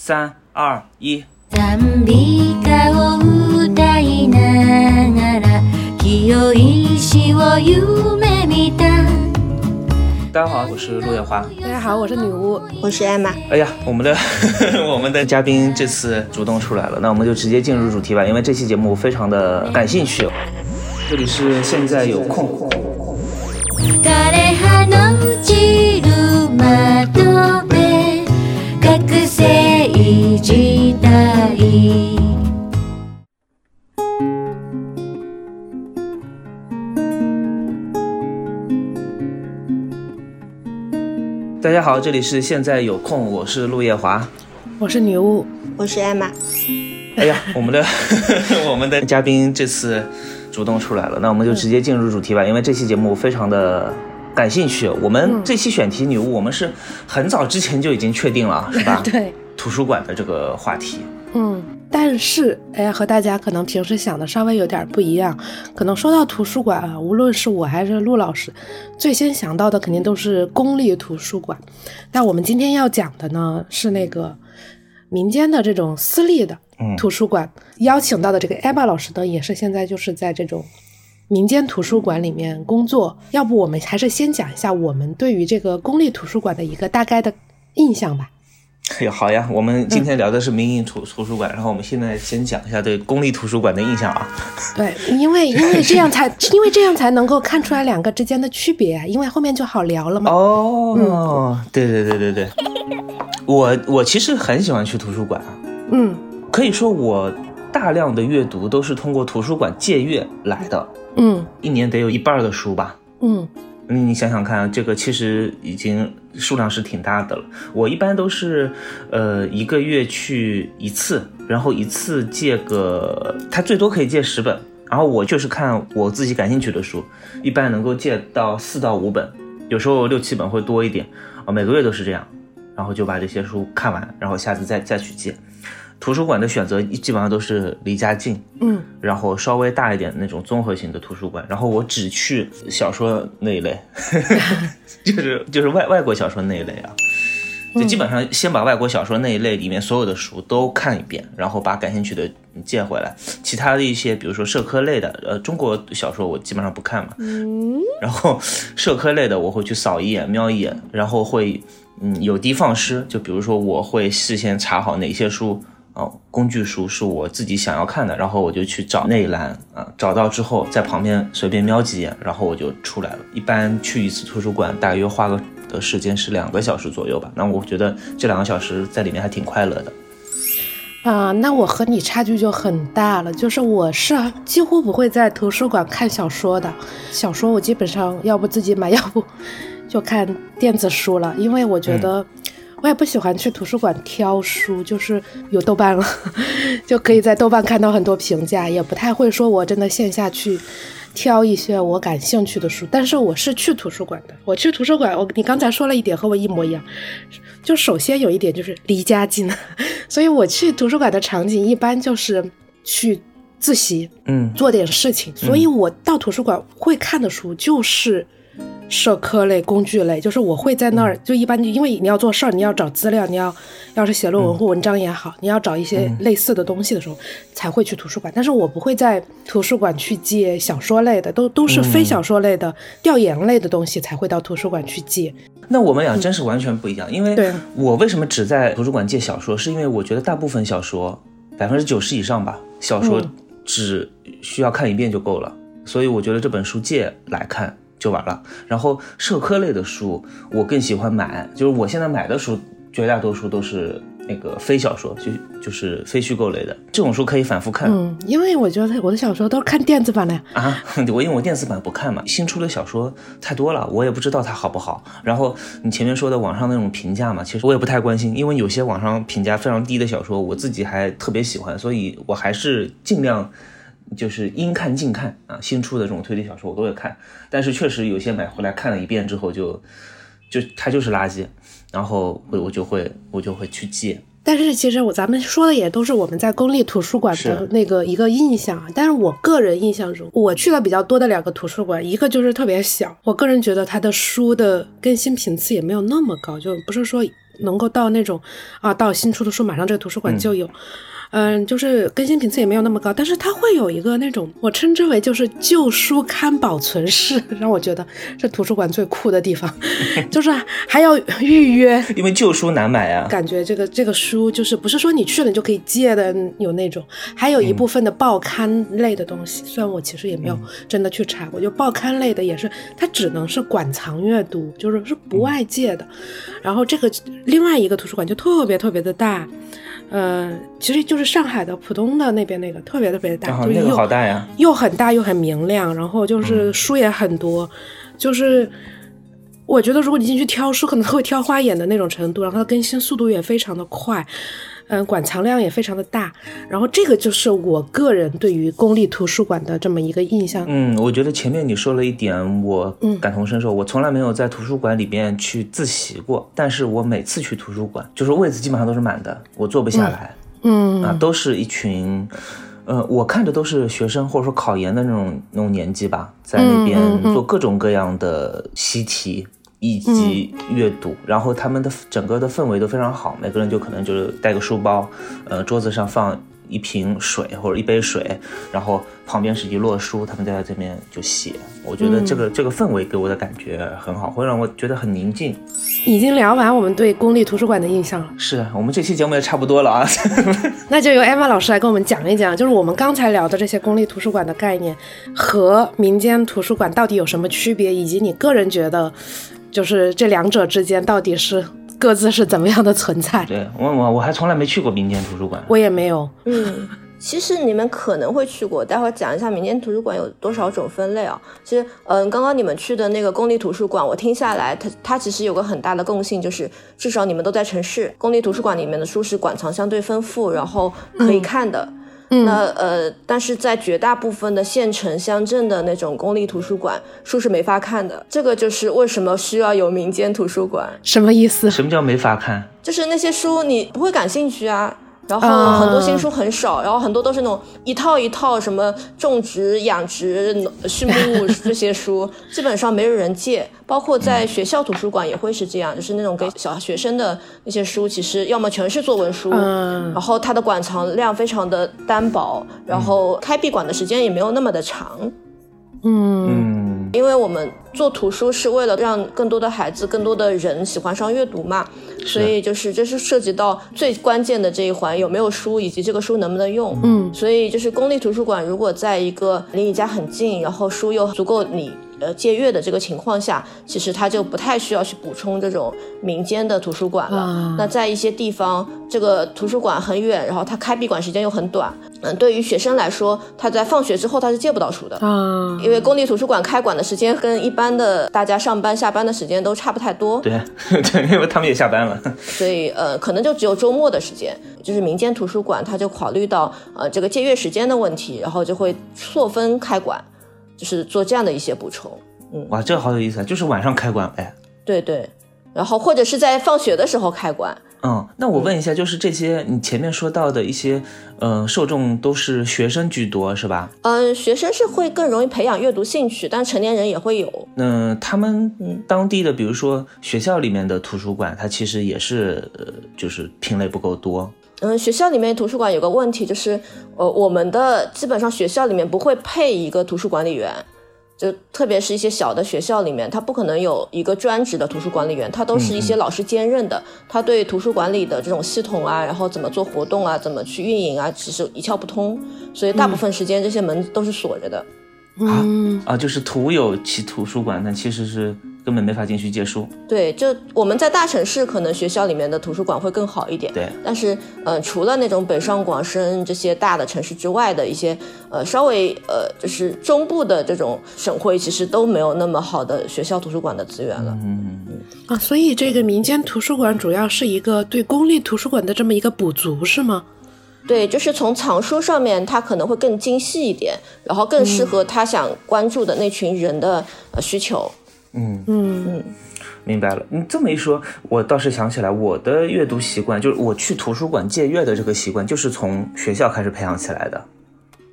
三二一。賛美歌を歌いながら清い死を夢見た大家好，我是陆月华。大家好，我是女巫。我是艾玛。哎呀，我们的我们的嘉宾这次主动出来了，那我们就直接进入主题吧，因为这期节目非常的感兴趣。这里是现在有空。 大家好，这里是现在有空，我是陆夜华。我是女巫。我是艾玛。哎呀，我们的 我们的嘉宾这次主动出来了，那我们就直接进入主题吧，因为这期节目非常的感兴趣。我们这期选题女巫，我们是很早之前就已经确定了，是吧？对，图书馆的这个话题。嗯，但是哎，和大家可能平时想的稍微有点不一样。可能说到图书馆啊，无论是我还是陆老师，最先想到的肯定都是公立图书馆。但我们今天要讲的呢，是那个民间的这种私立的嗯图书馆。邀请到的这个艾玛老师呢，也是现在就是在这种民间图书馆里面工作。要不我们还是先讲一下我们对于这个公立图书馆的一个大概的印象吧。哎呀，好呀，我们今天聊的是民营图图书馆，然后我们现在先讲一下对公立图书馆的印象啊。对，因为因为这样才 因为这样才能够看出来两个之间的区别啊，因为后面就好聊了嘛。哦，对对对对对，我我其实很喜欢去图书馆啊，嗯。可以说我大量的阅读都是通过图书馆借阅来的，嗯。一年得有一半儿的书吧。嗯嗯，你想想看，这个其实已经数量是挺大的了。我一般都是，呃，一个月去一次，然后一次借个，他最多可以借十本，然后我就是看我自己感兴趣的书，一般能够借到四到五本，有时候六七本会多一点，啊，每个月都是这样，然后就把这些书看完，然后下次再再去借。图书馆的选择基本上都是离家近，嗯。然后稍微大一点那种综合型的图书馆，然后我只去小说那一类，就是就是外外国小说那一类啊，就基本上先把外国小说那一类里面所有的书都看一遍，然后把感兴趣的借回来，其他的一些比如说社科类的，呃，中国小说我基本上不看嘛，嗯。然后社科类的我会去扫一眼、瞄一眼，然后会嗯有的放矢，就比如说我会事先查好哪些书哦，工具书是我自己想要看的，然后我就去找那一栏啊，找到之后在旁边随便瞄几眼，然后我就出来了。一般去一次图书馆大约花个的时间是两个小时左右吧，那我觉得这两个小时在里面还挺快乐的。啊、那我和你差距就很大了，就是我是几乎不会在图书馆看小说的，小说我基本上要不自己买，要不就看电子书了，因为我觉得。我也不喜欢去图书馆挑书，就是有豆瓣了，就可以在豆瓣看到很多评价，也不太会说我真的线下去挑一些我感兴趣的书。但是我是去图书馆的，我去图书馆，我你刚才说了一点和我一模一样，就首先有一点就是离家近，所以我去图书馆的场景一般就是去自习，嗯做点事情。所以我到图书馆会看的书就是社科类、工具类，就是我会在那儿，就一般因为你要做事儿，你要找资料，你要要是写论文或文章也好，你要找一些类似的东西的时候，才会去图书馆。但是我不会在图书馆去借小说类的，都都是非小说类的、调研类的东西才会到图书馆去借。那我们俩真是完全不一样，因为我为什么只在图书馆借小说，是因为我觉得大部分小说，百分之九十以上吧，小说嗯。只需要看一遍就够了，所以我觉得这本书借来看就完了。然后社科类的书，我更喜欢买，就是我现在买的书绝大多数都是那个非小说，就就是非虚构类的，这种书可以反复看。嗯，因为我觉得我的小说都是看电子版的呀。啊，我因为我电子版不看嘛，新出的小说太多了，我也不知道它好不好。然后你前面说的网上那种评价嘛，其实我也不太关心，因为有些网上评价非常低的小说，我自己还特别喜欢，所以我还是尽量就是应看尽看啊。新出的这种推理小说我都会看，但是确实有些买回来看了一遍之后就就它就是垃圾，然后我我就会我就会去借。但是其实我咱们说的也都是我们在公立图书馆的那个一个印象啊。但是我个人印象中，我去的比较多的两个图书馆，一个就是特别小，我个人觉得它的书的更新频次也没有那么高，就不是说能够到那种啊，到新出的书马上这个图书馆就有。嗯，就是更新频次也没有那么高，但是它会有一个那种我称之为就是旧书刊保存室，让我觉得这图书馆最酷的地方，就是还要预约，因为旧书难买啊。感觉这个这个书就是不是说你去了你就可以借的，有那种，还有一部分的报刊类的东西，虽然我其实也没有真的去查过，就报刊类的也是，它只能是馆藏阅读，就是是不外借的。然后这个另外一个图书馆就特别特别的大。呃，其实就是上海的浦东的那边那个特别特别大，就是那个又好大呀。又很大又很明亮，然后就是书也很多，就是我觉得如果你进去挑书，可能会挑花眼的那种程度，然后它更新速度也非常的快，嗯，馆藏量也非常的大，然后这个就是我个人对于公立图书馆的这么一个印象。嗯，我觉得前面你说了一点，我感同身受。我从来没有在图书馆里边去自习过，但是我每次去图书馆，就是位子基本上都是满的，我坐不下来。嗯啊，都是一群，呃，我看着都是学生或者说考研的那种那种年纪吧，在那边做各种各样的习题以及阅读，然后他们的整个的氛围都非常好，每个人就可能就是带个书包，呃，桌子上放一瓶水或者一杯水，然后旁边是一摞书，他们在这边就写。我觉得这个这个氛围给我的感觉很好，会让我觉得很宁静。已经聊完我们对公立图书馆的印象了，是我们这期节目也差不多了啊。那就由 Emma 老师来跟我们讲一讲，就是我们刚才聊的这些公立图书馆的概念和民间图书馆到底有什么区别，以及你个人觉得，就是这两者之间到底是各自是怎么样的存在？对我我我还从来没去过民间图书馆，我也没有。嗯，其实你们可能会去过，待会儿讲一下民间图书馆有多少种分类啊。其实，嗯，刚刚你们去的那个公立图书馆，我听下来，它它其实有个很大的共性，就是至少你们都在城市，公立图书馆里面的书是馆藏相对丰富，然后可以看的。嗯那呃，但是在绝大部分的县城、乡镇的那种公立图书馆，书是没法看的。这个就是为什么需要有民间图书馆，什么意思？什么叫没法看？就是那些书你不会感兴趣啊。然后啊很多新书很少，然后很多都是那种一套一套什么种植、养殖、畜牧物这些书，基本上没有人借。包括在学校图书馆也会是这样，就是那种给小学生的那些书，其实要么全是作文书，嗯然后它的馆藏量非常的单薄，然后开闭馆的时间也没有那么的长。嗯嗯，因为我们做图书是为了让更多的孩子、更多的人喜欢上阅读嘛，所以就是这是涉及到最关键的这一环，有没有书以及这个书能不能用。嗯所以就是公立图书馆如果在一个离你家很近，然后书又足够你。呃，借阅的这个情况下，其实他就不太需要去补充这种民间的图书馆了。啊那在一些地方，这个图书馆很远，然后它开闭馆时间又很短。嗯，对于学生来说，他在放学之后他是借不到书的。嗯，因为公立图书馆开馆的时间跟一般的大家上班下班的时间都差不太多，对 对，因为他们也下班了。所以呃，可能就只有周末的时间。就是民间图书馆，他就考虑到呃这个借阅时间的问题，然后就会错分开馆，就是做这样的一些补充。嗯哇，这个好有意思啊！就是晚上开馆呗。对对，然后或者是在放学的时候开馆。嗯，那我问一下，就是这些你前面说到的一些，呃，受众都是学生居多是吧？嗯，学生是会更容易培养阅读兴趣，但成年人也会有。那、他们当地的，比如说学校里面的图书馆，它其实也是，呃，就是品类不够多。嗯，学校里面图书馆有个问题就是，呃，我们的基本上学校里面不会配一个图书管理员，就特别是一些小的学校里面，他不可能有一个专职的图书管理员，他都是一些老师兼任的，他对图书管理的这种系统啊，然后怎么做活动啊，怎么去运营啊，其实一窍不通，所以大部分时间这些门都是锁着的。嗯啊，就是徒有其图书馆，但其实是根本没法进去借书。对，就我们在大城市，可能学校里面的图书馆会更好一点。对，但是，呃，除了那种北上广深这些大的城市之外的一些，呃，稍微呃，就是中部的这种省会，其实都没有那么好的学校图书馆的资源了。嗯，啊，所以这个民间图书馆主要是一个对公立图书馆的这么一个补足，是吗？对，就是从藏书上面，它可能会更精细一点，然后更适合他想关注的那群人的呃需求。嗯嗯嗯明白了。你这么一说，我倒是想起来，我的阅读习惯就是我去图书馆借阅的这个习惯，就是从学校开始培养起来的。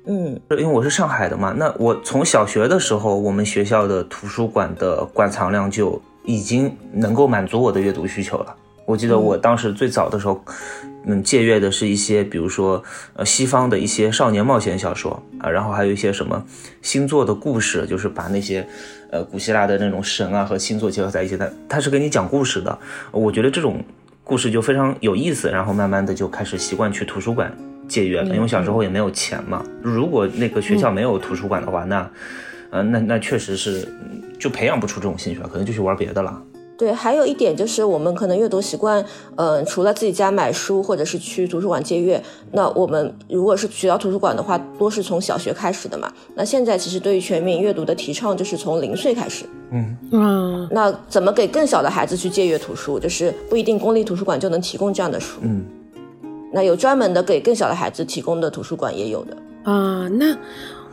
嗯因为我是上海的嘛，那我从小学的时候，我们学校的图书馆的馆藏量就已经能够满足我的阅读需求了。我记得我当时最早的时候，嗯，借阅的是一些，比如说呃西方的一些少年冒险小说啊，然后还有一些什么星座的故事，就是把那些呃古希腊的那种神啊和星座结合在一起，它它是给你讲故事的。我觉得这种故事就非常有意思，然后慢慢的就开始习惯去图书馆借阅了，因为小时候也没有钱嘛。如果那个学校没有图书馆的话，那呃那那确实是嗯就培养不出这种兴趣了，可能就去玩别的了。对，还有一点就是我们可能阅读习惯，嗯、除了自己家买书或者是去图书馆借阅，那我们如果是学校图书馆的话，多是从小学开始的嘛。那现在其实对于全民阅读的提倡就是从零岁开始。嗯，那怎么给更小的孩子去借阅图书？就是不一定公立图书馆就能提供这样的书。嗯，那有专门的给更小的孩子提供的图书馆也有的。啊，那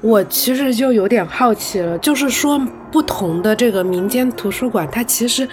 我其实就有点好奇了，就是说不同的这个民间图书馆，它其实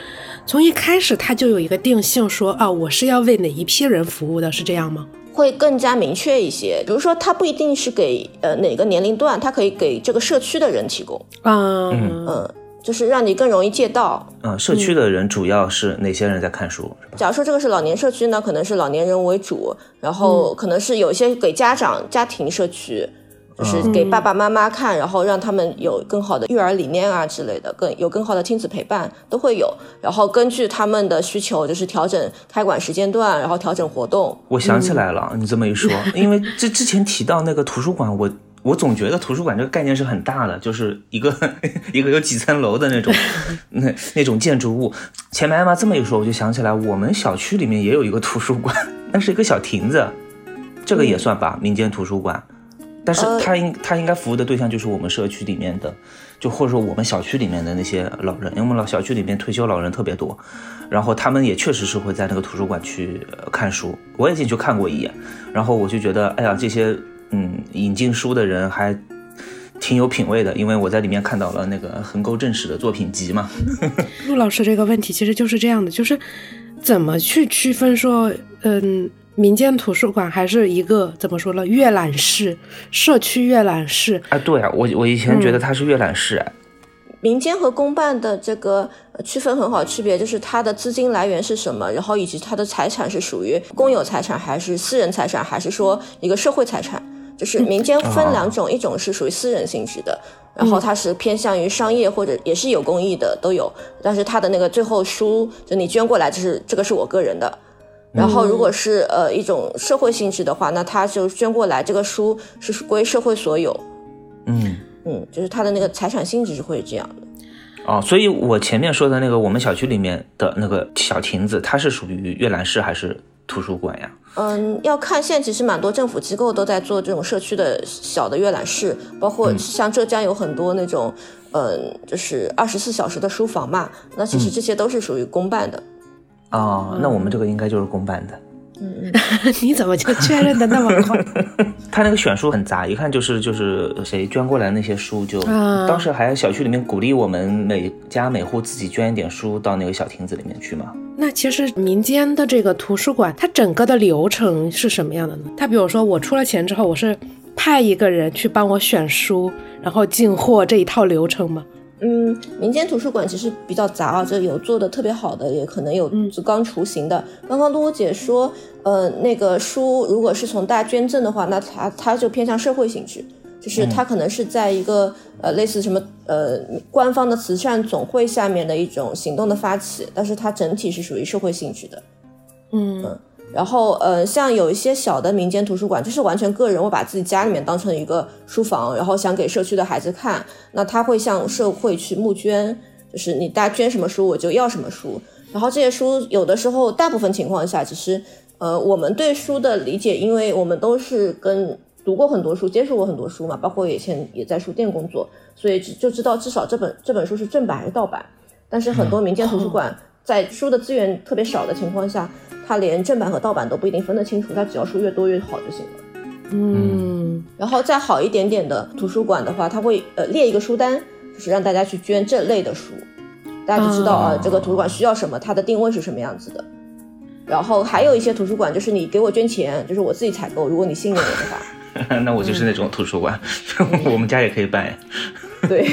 从一开始它就有一个定性说，啊，我是要为哪一批人服务的，是这样吗？会更加明确一些，比如说，它不一定是给呃哪个年龄段，它可以给这个社区的人提供，啊，嗯，就是让你更容易借到。嗯，社区的人主要是哪些人在看书？是吧？假如说这个是老年社区呢，可能是老年人为主，然后可能是有一些给家长、家庭社区，就是给爸爸妈妈看，然后让他们有更好的育儿理念啊之类的，更有更好的亲子陪伴都会有。然后根据他们的需求，就是调整开馆时间段，然后调整活动。我想起来了，你这么一说，因为这之前提到那个图书馆，我我总觉得图书馆这个概念是很大的，就是一个 一个有几层楼的那种 那那种建筑物。前面艾玛这么一说，我就想起来，我们小区里面也有一个图书馆，那是一个小亭子，这个也算吧，民间图书馆。但是呃它应他应该服务的对象就是我们社区里面的，就或者说我们小区里面的那些老人，因为我们老小区里面退休老人特别多，然后他们也确实是会在那个图书馆去呃看书，我也进去看过一眼，然后我就觉得，哎呀，这些嗯引进书的人还挺有品位的，因为我在里面看到了那个横沟正史的作品集嘛，陆老师这个问题其实就是这样的，就是怎么去区分说，嗯，民间图书馆还是一个怎么说呢，阅览室、社区阅览室，啊，对啊，我我以前觉得它是阅览室，哎民间和公办的这个呃区分很好区别，就是它的资金来源是什么，然后以及它的财产是属于公有财产还是私人财产，还是说一个社会财产。就是民间分两种，一种是属于私人性质的，然后它是偏向于商业或者也是有公益的都有，但是它的那个最后书就你捐过来，就是这个是我个人的。然后如果是呃一种社会性质的话，那他就捐过来，这个书是归社会所有。嗯。嗯，就是他的那个财产性质是会这样的。哦，所以我前面说的那个我们小区里面的那个小亭子，它是属于阅览室还是图书馆呀？嗯，要看现在其实蛮多政府机构都在做这种社区的小的阅览室，包括像浙江有很多那种，嗯，就是二十四小时的书房嘛。那其实这些都是属于公办的。哦，那我们这个应该就是公办的。嗯 你怎么就确认的那么快？他那个选书很杂，一看就是就是谁捐过来那些书就，啊当时还小区里面鼓励我们每家每户自己捐一点书到那个小亭子里面去嘛。那其实民间的这个图书馆，它整个的流程是什么样的呢？它比如说我出了钱之后，我是派一个人去帮我选书，然后进货这一套流程吗？嗯，民间图书馆其实比较杂啊，这有做的特别好的，也可能有就刚雏形的。刚刚露露姐说，呃，那个书如果是从大家捐赠的话，那它它就偏向社会性质，就是它可能是在一个呃类似什么呃官方的慈善总会下面的一种行动的发起，但是它整体是属于社会性质的。嗯然后，呃，像有一些小的民间图书馆，就是完全个人会把自己家里面当成一个书房，然后想给社区的孩子看，那他会向社会去募捐，就是你大家捐什么书，我就要什么书。然后这些书有的时候，大部分情况下，其实，呃，我们对书的理解，因为我们都是跟读过很多书，接触过很多书嘛，包括以前也在书店工作，所以就知道至少这本这本书是正版还是盗版。但是很多民间图书馆在书的资源特别少的情况下，他连正版和盗版都不一定分得清楚，他只要书越多越好就行了。嗯然后再好一点点的图书馆的话，他会呃列一个书单，就是让大家去捐这类的书，大家就知道啊、哦这个图书馆需要什么，它的定位是什么样子的。然后还有一些图书馆，就是你给我捐钱，就是我自己采购，如果你信任我的话。那我就是那种图书馆，我们家也可以办。对，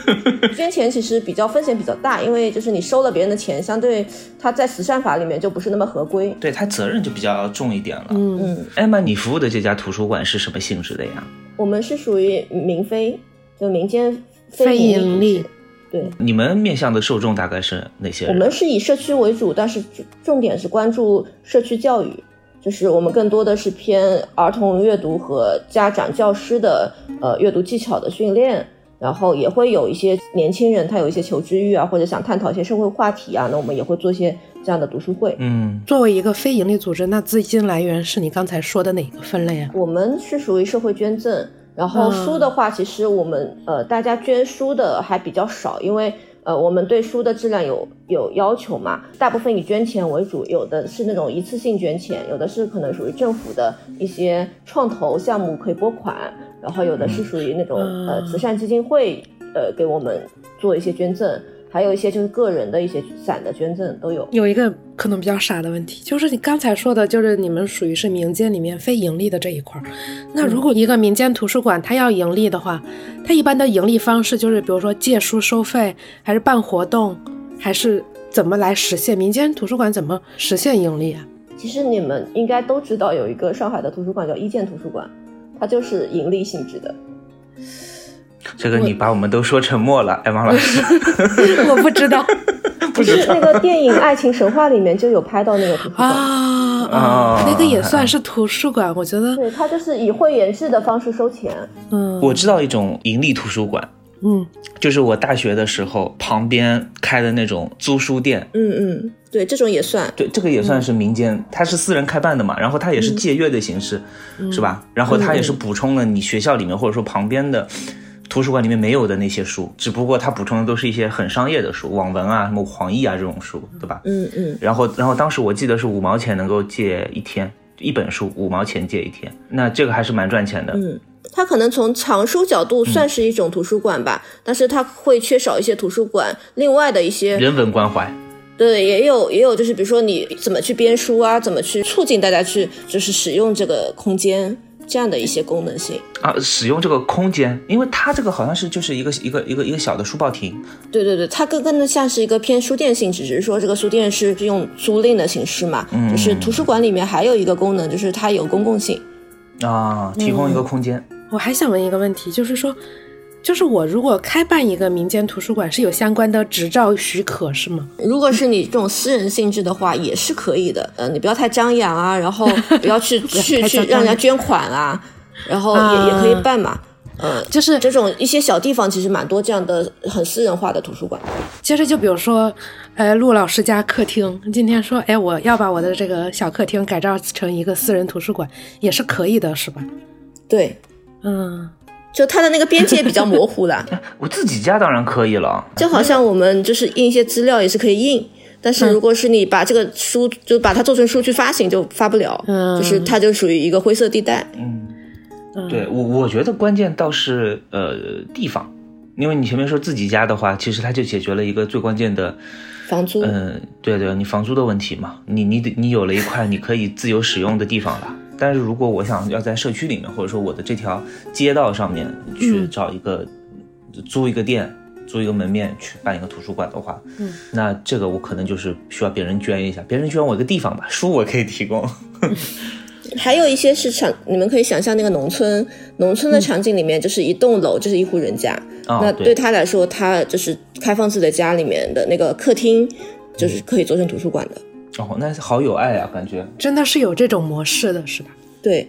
捐钱其实比较风险比较大，因为就是你收了别人的钱，相对他在慈善法里面就不是那么合规。对他责任就比较重一点了。嗯，嗯，艾玛，你服务的这家图书馆是什么性质的呀？我们是属于民非，就民间非盈盈利。对，你们面向的受众大概是哪些人？我们是以社区为主，但是重重点是关注社区教育，就是我们更多的是偏儿童阅读和家长、教师的呃阅读技巧的训练，然后也会有一些年轻人他有一些求知欲啊，或者想探讨一些社会话题啊，那我们也会做一些这样的读书会。嗯，作为一个非盈利组织，那资金来源是你刚才说的哪个分类啊？我们是属于社会捐赠，然后嗯书的话，其实我们呃大家捐书的还比较少，因为呃我们对书的质量有有要求嘛，大部分以捐钱为主，有的是那种一次性捐钱，有的是可能属于政府的一些创投项目可以拨款，然后有的是属于那种、嗯。呃慈善基金会呃给我们做一些捐赠，还有一些就是个人的一些散的捐赠都有。有一个可能比较傻的问题，就是你刚才说的，就是你们属于是民间里面非盈利的这一块儿。那如果一个民间图书馆它要盈利的话，它一般的盈利方式就是比如说借书收费，还是办活动，还是怎么来实现？民间图书馆怎么实现盈利啊？其实你们应该都知道，有一个上海的图书馆叫一建图书馆，它就是盈利性质的。这个你把我们都说沉默了，艾玛老师。我不知道 不是那个电影《爱情神话》里面就有拍到那个图书馆，啊啊啊，那个也算是图书馆，我觉得，对，它就是以会员制的方式收钱。嗯，我知道一种盈利图书馆，嗯就是我大学的时候旁边开的那种租书店。嗯嗯，对，这种也算。对，这个也算是民间，它是私人开办的嘛，然后它也是借阅的形式，是吧？然后它也是补充了你学校里面或者说旁边的图书馆里面没有的那些书，只不过它补充的都是一些很商业的书，网文啊、什么黄易啊这种书，对吧？嗯嗯，然后，然后当时我记得是五毛钱能够借一天，一本书五毛钱借一天，那这个还是蛮赚钱的。嗯它可能从藏书角度算是一种图书馆吧，但是它会缺少一些图书馆另外的一些人文关怀，对，也有也有，就是比如说你怎么去编书啊，怎么去促进大家去就是使用这个空间这样的一些功能性。啊，使用这个空间，因为它这个好像是就是一个一个一个一个小的书报亭，对对对，它更更的像是一个偏书店性质，只是说这个书店是用租赁的形式嘛。嗯就是图书馆里面还有一个功能，就是它有公共性。啊，提供一个空间。我还想问一个问题，就是说，就是我如果开办一个民间图书馆，是有相关的执照许可是吗？如果是你这种私人性质的话，也是可以的。呃，你不要太张扬啊，然后不要去去 去让人家捐款啊，然后也、啊也可以办嘛。呃，就是这种一些小地方其实蛮多这样的很私人化的图书馆。其实就比如说，呃，陆老师家客厅，今天说，哎，我要把我的这个小客厅改造成一个私人图书馆，也是可以的，是吧？对，嗯，就它的那个边界比较模糊啦。我自己家当然可以了，就好像我们就是印一些资料也是可以印，但是如果是你把这个书就把它做成书去发行，就发不了，嗯。就是它就属于一个灰色地带。嗯。对我我觉得关键倒是呃地方，因为你前面说自己家的话，其实它就解决了一个最关键的，房租，嗯、对对，你房租的问题嘛，你你得你有了一块你可以自由使用的地方了。但是如果我想要在社区里面，或者说我的这条街道上面去找一个、租一个店。租一个门面去办一个图书馆的话，嗯，那这个我可能就是需要别人捐一下，别人捐我一个地方吧，书我可以提供。还有一些是场，你们可以想象那个农村，农村的场景里面就是一栋楼就是一户人家，那对他来说，他就是开放自己的家里面的那个客厅，就是可以做成图书馆的。哦，那好有爱啊，感觉。真的是有这种模式的，是吧？对，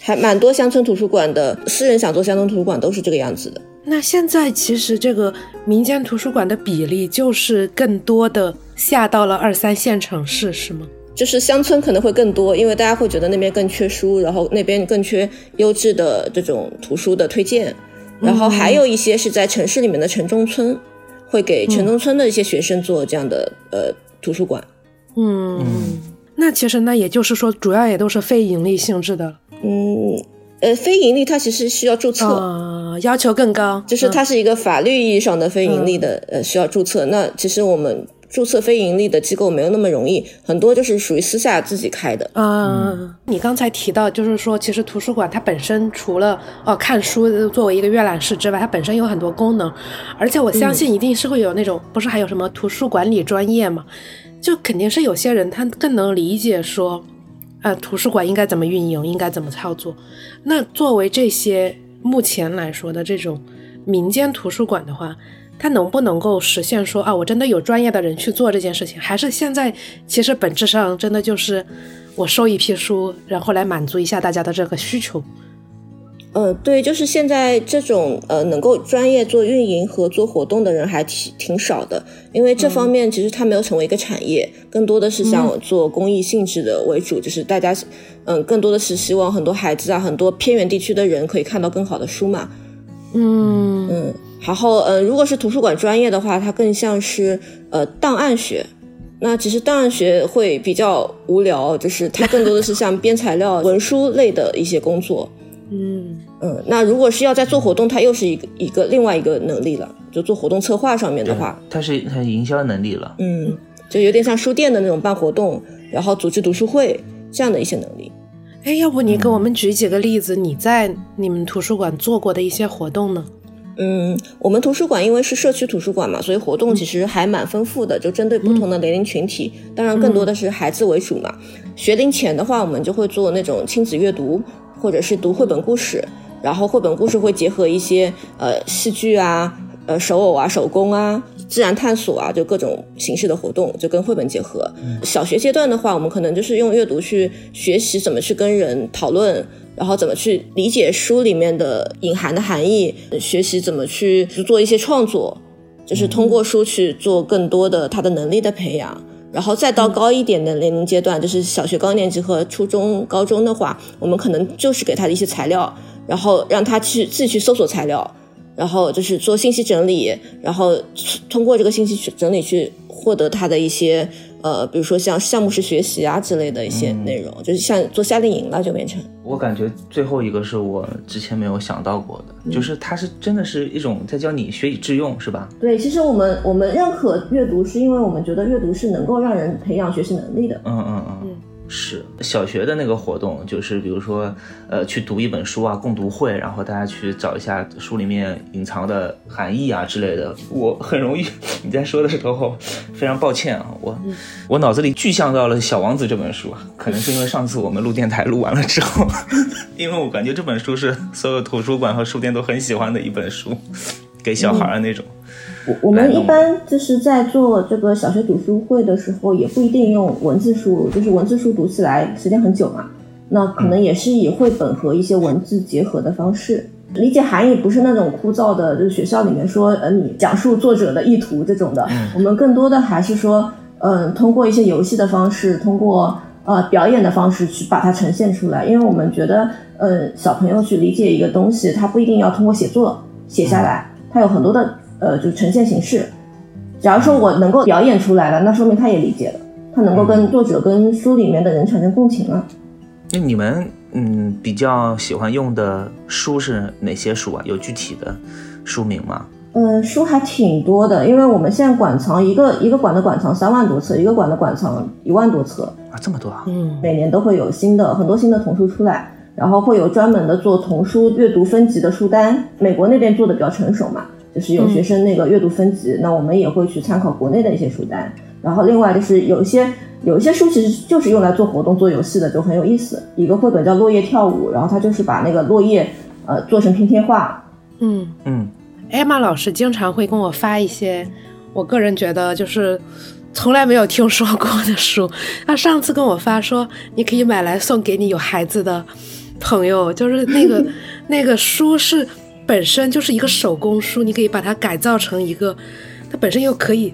还蛮多乡村图书馆的，私人想做乡村图书馆都是这个样子的。那现在其实这个民间图书馆的比例就是更多的下到了二三线城市，是吗？就是乡村可能会更多，因为大家会觉得那边更缺书，然后那边更缺优质的这种图书的推荐，然后还有一些是在城市里面的城中村，会给城中村的一些学生做这样的、呃图书馆。嗯，那其实那也就是说，主要也都是非盈利性质的，嗯，呃，非盈利它其实需要注册，啊、要求更高，就是它是一个法律意义上的非盈利的，呃，需要注册。那其实我们注册非盈利的机构没有那么容易，很多就是属于私下自己开的。嗯，你刚才提到，就是说，其实图书馆它本身除了哦看书作为一个阅览室之外，它本身有很多功能，而且我相信一定是会有那种，不是还有什么图书管理专业嘛？就肯定是有些人他更能理解说，呃，图书馆应该怎么运营，应该怎么操作。那作为这些目前来说的这种民间图书馆的话，它能不能够实现说啊，我真的有专业的人去做这件事情？还是现在其实本质上真的就是我收一批书，然后来满足一下大家的这个需求？呃，对，就是现在这种呃能够专业做运营和做活动的人还挺挺少的，因为这方面其实它没有成为一个产业，更多的是想做公益性质的为主，就是大家嗯更多的是希望很多孩子啊，很多偏远地区的人可以看到更好的书嘛。嗯嗯，然后呃，如果是图书馆专业的话，它更像是呃档案学。那其实档案学会比较无聊，就是它更多的是像编材料、文书类的一些工作。嗯嗯，那如果是要在做活动，它又是一个一个另外一个能力了。就做活动策划上面的话，它是它营销能力了。嗯，就有点像书店的那种办活动，然后组织读书会这样的一些能力。哎，要不你给我们举几个例子，你在你们图书馆做过的一些活动呢？嗯，我们图书馆因为是社区图书馆嘛，所以活动其实还蛮丰富的，就针对不同的年龄群体，当然更多的是孩子为主嘛。学龄前的话，我们就会做那种亲子阅读。或者是读绘本故事，然后绘本故事会结合一些呃戏剧啊、呃手偶啊、手工啊、自然探索啊，就各种形式的活动，就跟绘本结合。小学阶段的话，我们可能就是用阅读去学习怎么去跟人讨论，然后怎么去理解书里面的隐含的含义，学习怎么去做一些创作，就是通过书去做更多的他的能力的培养。然后再到高一点的年龄阶段，就是小学高年级和初中、高中的话，我们可能就是给他的一些材料，然后让他去自己去搜索材料，然后就是做信息整理，然后通过这个信息去整理去获得他的一些。呃，比如说像项目式学习啊之类的一些内容，就是像做夏令营了，就变成。我感觉最后一个是我之前没有想到过的，就是它是真的是一种在教你学以致用，是吧？对，其实我们我们认可阅读，是因为我们觉得阅读是能够让人培养学习能力的。嗯嗯嗯。是小学的那个活动，就是比如说，呃，去读一本书啊，共读会，然后大家去找一下书里面隐藏的含义啊之类的。我很容易 你在说的时候，非常抱歉啊，我我脑子里具象到了《小王子》这本书，可能是因为上次我们录电台录完了之后，因为我感觉这本书是所有图书馆和书店都很喜欢的一本书，给小孩的那种。我我们一般就是在做这个小学读书会的时候，也不一定用文字书，就是文字书读起来时间很久嘛，那可能也是以绘本和一些文字结合的方式，理解含义不是那种枯燥的，就是学校里面说呃你讲述作者的意图这种的，我们更多的还是说，嗯，通过一些游戏的方式，通过呃表演的方式去把它呈现出来，因为我们觉得，呃，小朋友去理解一个东西，他不一定要通过写作写下来，他有很多的。呃，就呈现形式。假如说我能够表演出来了，那说明他也理解了，他能够跟作者、跟书里面的人产生共情了。那你们嗯比较喜欢用的书是哪些书啊？有具体的书名吗？嗯，书还挺多的，因为我们现在馆藏一个一个馆的馆藏三万多册，一个馆的馆藏一万多册啊，这么多啊！嗯，每年都会有新的很多新的童书出来，然后会有专门的做童书阅读分级的书单，美国那边做的比较成熟嘛。就是有学生那个阅读分级，那我们也会去参考国内的一些书单。然后另外就是有一些有一些书其实就是用来做活动、做游戏的，就很有意思。一个绘本叫《落叶跳舞》，然后它就是把那个落叶呃做成拼贴画。嗯嗯，艾玛老师经常会跟我发一些我个人觉得就是从来没有听说过的书。他上次跟我发说，你可以买来送给你有孩子的朋友，就是那个 那个书是。本身就是一个手工书，你可以把它改造成一个，它本身又可以，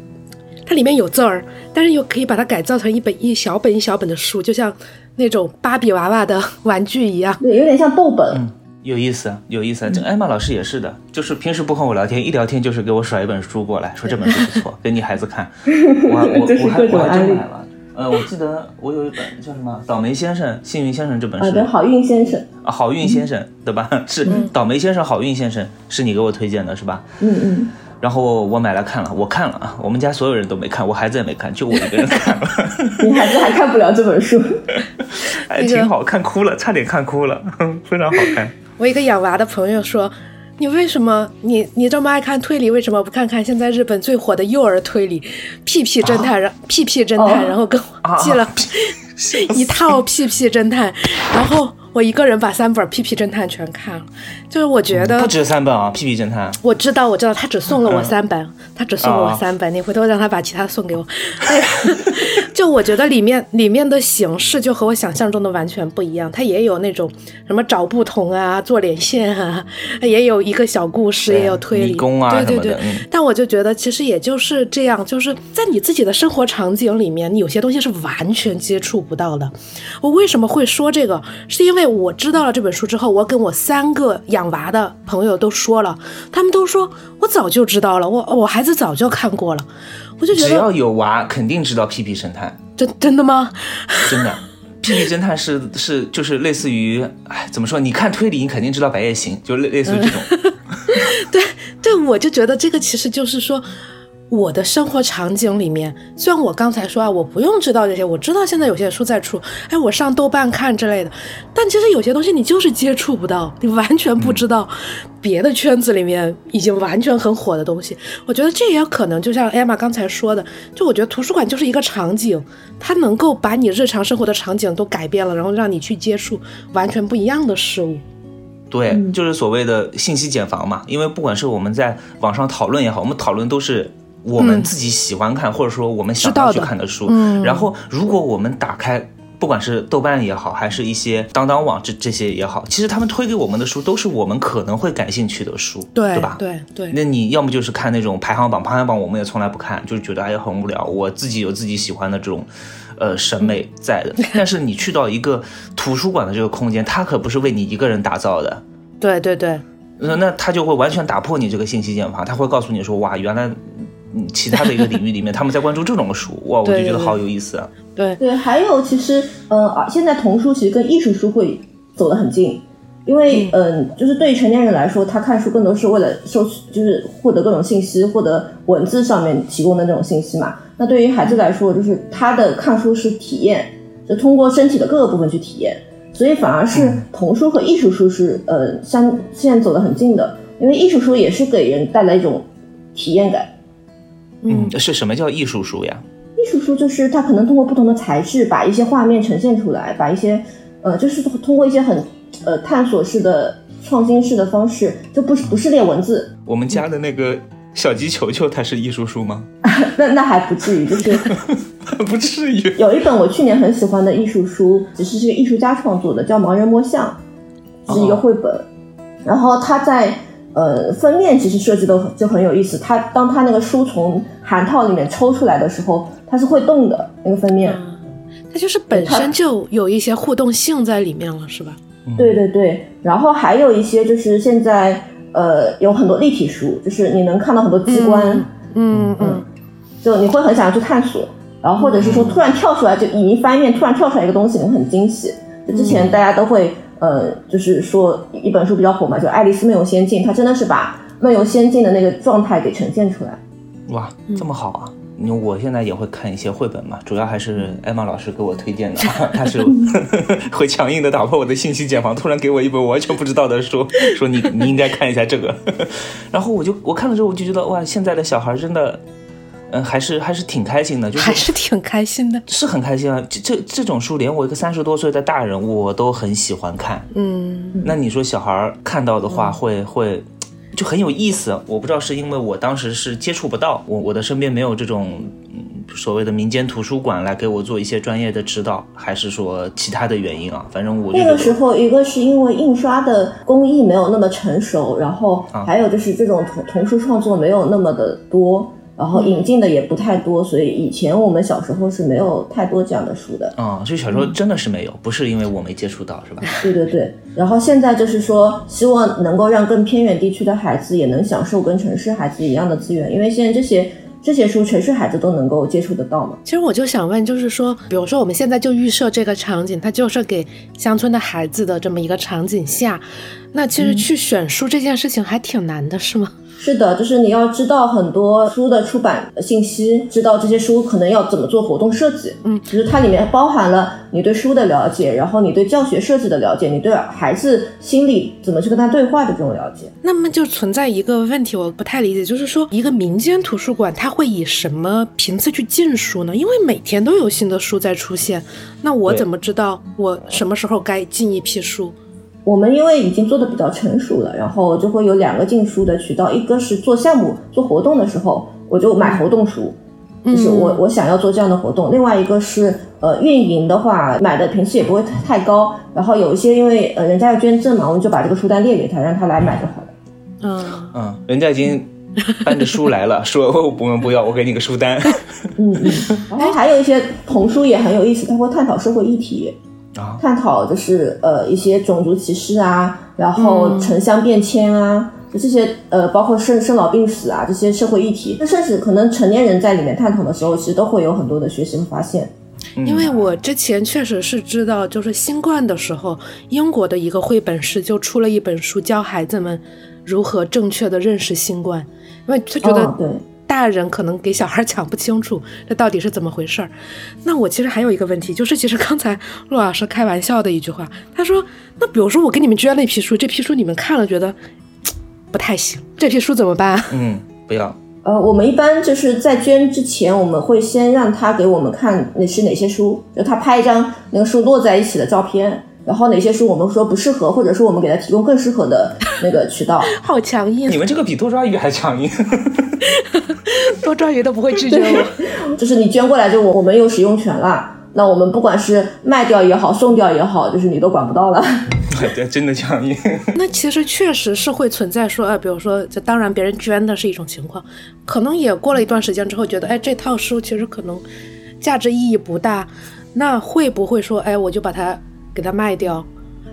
它里面有字儿，但是又可以把它改造成一本一小本一小本的书，就像那种芭比娃娃的玩具一样。对，有点像豆本。嗯，有意思，有意思。这艾玛老师也是的，就是平时不和我聊天，一聊天就是给我甩一本书过来，说这本书不错，给你孩子看。我我我还 我还真买了。呃，我记得我有一本叫什么《倒霉先生》《幸运先生》这本书，对，好运先生啊，好运先生对吧？是倒霉先生，好运先生是你给我推荐的是吧？嗯嗯。然后我买来看了，我看了啊，我们家所有人都没看，我孩子也没看，就我一个人看了，你孩子还看不了这本书。还 挺好看，哭了，差点看哭了，非常好看。我一个养娃的朋友说：“你为什么你你这么爱看推理，为什么不看看现在日本最火的幼儿推理《屁屁侦探》？然屁屁侦探，然后跟我寄了 一套屁屁侦探，然后我一个人把三本屁屁侦探全看了。就是我觉得不止三本啊，屁屁侦探。我知道，我知道，他只送了我三本，他只送了我三本。你回头让他把其他送给我。那个，就我觉得里面里面的形式就和我想象中的完全不一样。它也有那种什么找不同啊，做连线啊，也有一个小故事，也有推理，啊对对对但我就觉得其实也就是这样，就是在你自己的生活场景里面，你有些东西是完全接触不到的。我为什么会说这个？是因为我知道了这本书之后，我跟我三个养娃的朋友都说了，他们都说我早就知道了，我我孩子早就看过了，我就觉只要有娃，肯定知道屁屁侦探，真真的吗？真的。屁屁侦探是是就是类似于，哎，怎么说？你看推理，你肯定知道白夜行，就类类似于这种。对对，我就觉得这个其实就是说，我的生活场景里面，虽然我刚才说啊，我不用知道这些，我知道现在有些书在出，哎，我上豆瓣看之类的，但其实有些东西你就是接触不到，你完全不知道别的圈子里面已经完全很火的东西。我觉得这也可能就像艾玛刚才说的，就我觉得图书馆就是一个场景，它能够把你日常生活的场景都改变了，然后让你去接触完全不一样的事物。对，就是所谓的信息茧房嘛。因为不管是我们在网上讨论也好，我们讨论都是我们自己喜欢看，或者说我们想要去看的书。嗯然后，如果我们打开，不管是豆瓣也好，还是一些当当网这这些也好，其实他们推给我们的书都是我们可能会感兴趣的书，对吧？对对，那你要么就是看那种排行榜，排行榜我们也从来不看，就是觉得哎呀很无聊。我自己有自己喜欢的这种，呃审美在的。但是你去到一个图书馆的这个空间，它可不是为你一个人打造的，对对对。那那它就会完全打破你这个信息茧房，它会告诉你说哇，原来嗯其他的一个领域里面他们在关注这种书，哇，我就觉得好有意思啊。对，对，还有其实，呃，啊现在童书其实跟艺术书会走得很近，因为，嗯、就是对于成年人来说，他看书更多是为了收取，就是获得各种信息，获得文字上面提供的那种信息嘛。那对于孩子来说，就是他的看书是体验，就通过身体的各个部分去体验，所以反而是童书和艺术书是，呃，相现在走得很近的，因为艺术书也是给人带来一种体验感。嗯，是什么叫艺术书呀？艺术书就是它可能通过不同的材质，把一些画面呈现出来，把一些呃，就是通过一些很呃探索式的、创新式的方式，就不是不是列文字，我们家的那个小鸡球球，它是艺术书吗？那那还不至于。就是 不至于。有一本我去年很喜欢的艺术书，只是这个艺术家创作的，叫《盲人摸象》，是一个绘本。然后它在呃封面其实设计都很就很有意思，它当它那个书从函套里面抽出来的时候，它是会动的那个封面。它就是本身就有一些互动性在里面了，是吧？对对对，然后还有一些就是现在呃有很多立体书，就是你能看到很多机关，嗯嗯，就你会很想要去探索，然后或者是说突然跳出来，就影一翻面突然跳出来一个东西，你会很惊喜。就之前大家都会呃，就是说一本书比较火嘛，就《爱丽丝梦游仙境》，它真的是把梦游仙境的那个状态给呈现出来。哇，这么好啊！因为我现在也会看一些绘本嘛，主要还是艾玛老师给我推荐的，他是会强硬的打破我的信息茧房，突然给我一本我完全不知道的书，说你你应该看一下这个，然后我就我看了之后我就觉得哇，现在的小孩真的，嗯，还是还是挺开心的，就是还是挺开心的。是很开心啊，这这这种书连我一个三十多岁的大人我都很喜欢看，嗯，那你说小孩儿看到的话会会就很有意思。我不知道是因为我当时是接触不到，我我的身边没有这种嗯所谓的民间图书馆来给我做一些专业的指导，还是说其他的原因啊？反正我那个时候，一个是因为印刷的工艺没有那么成熟，然后还有就是这种童童书创作没有那么的多，然后引进的也不太多，所以以前我们小时候是没有太多这样的书的。啊、所以小时候真的是没有，不是因为我没接触到，是吧？对对对，然后现在就是说，希望能够让更偏远地区的孩子也能享受跟城市孩子一样的资源，因为现在这些这些书城市孩子都能够接触得到嘛。其实我就想问，就是说，比如说我们现在就预设这个场景，它就是给乡村的孩子的这么一个场景下，那其实去选书这件事情还挺难的，是吗？是的，就是你要知道很多书的出版信息，知道这些书可能要怎么做活动设计。嗯，就是它里面包含了你对书的了解，然后你对教学设计的了解，你对孩子心理怎么去跟他对话的这种了解。那么就存在一个问题，我不太理解，就是说一个民间图书馆，它会以什么频次去进书呢？因为每天都有新的书在出现，那我怎么知道我什么时候该进一批书？我们因为已经做的比较成熟了，然后就会有两个进书的渠道，一个是做项目、做活动的时候，我就买活动书，就是我我想要做这样的活动；另外一个是呃运营的话，买的频次也不会太太高，然后有一些因为呃人家要捐赠嘛，我们就把这个书单列给他，让他来买就好了。嗯，嗯，人家已经搬着书来了，说哦我们不要，我给你个书单。嗯嗯，然后还有一些童书也很有意思，他会探讨社会议题，啊。探讨就是呃一些种族歧视啊，然后城乡变迁啊，就这些呃包括生生老病死啊这些社会议题，那甚至可能成年人在里面探讨的时候，其实都会有很多的学习和发现。因为我之前确实是知道，就是新冠的时候，英国的一个绘本室就出了一本书，教孩子们如何正确的认识新冠，因为他觉得哦对大人可能给小孩讲不清楚 这到底是怎么回事儿。那我其实还有一个问题，就是其实刚才陆老师开玩笑的一句话，他说：“那比如说我给你们捐了一批书，这批书你们看了觉得不太行，这批书怎么办？”嗯，不要。呃，我们一般就是在捐之前，我们会先让他给我们看那是哪些书，就他拍一张那个书摞在一起的照片，然后哪些书我们说不适合，或者说我们给他提供更适合的那个渠道。好强硬你，们这个比多抓鱼还强硬。多抓鱼都不会拒绝我。就是你捐过来就我我们有使用权了，那我们不管是卖掉也好，送掉也好，就是你都管不到了。对，真的强硬。那其实确实是会存在说，呃，比如说，这当然别人捐的是一种情况，可能也过了一段时间之后，觉得，哎，这套书其实可能价值意义不大，那会不会说，哎，我就把它给它卖掉？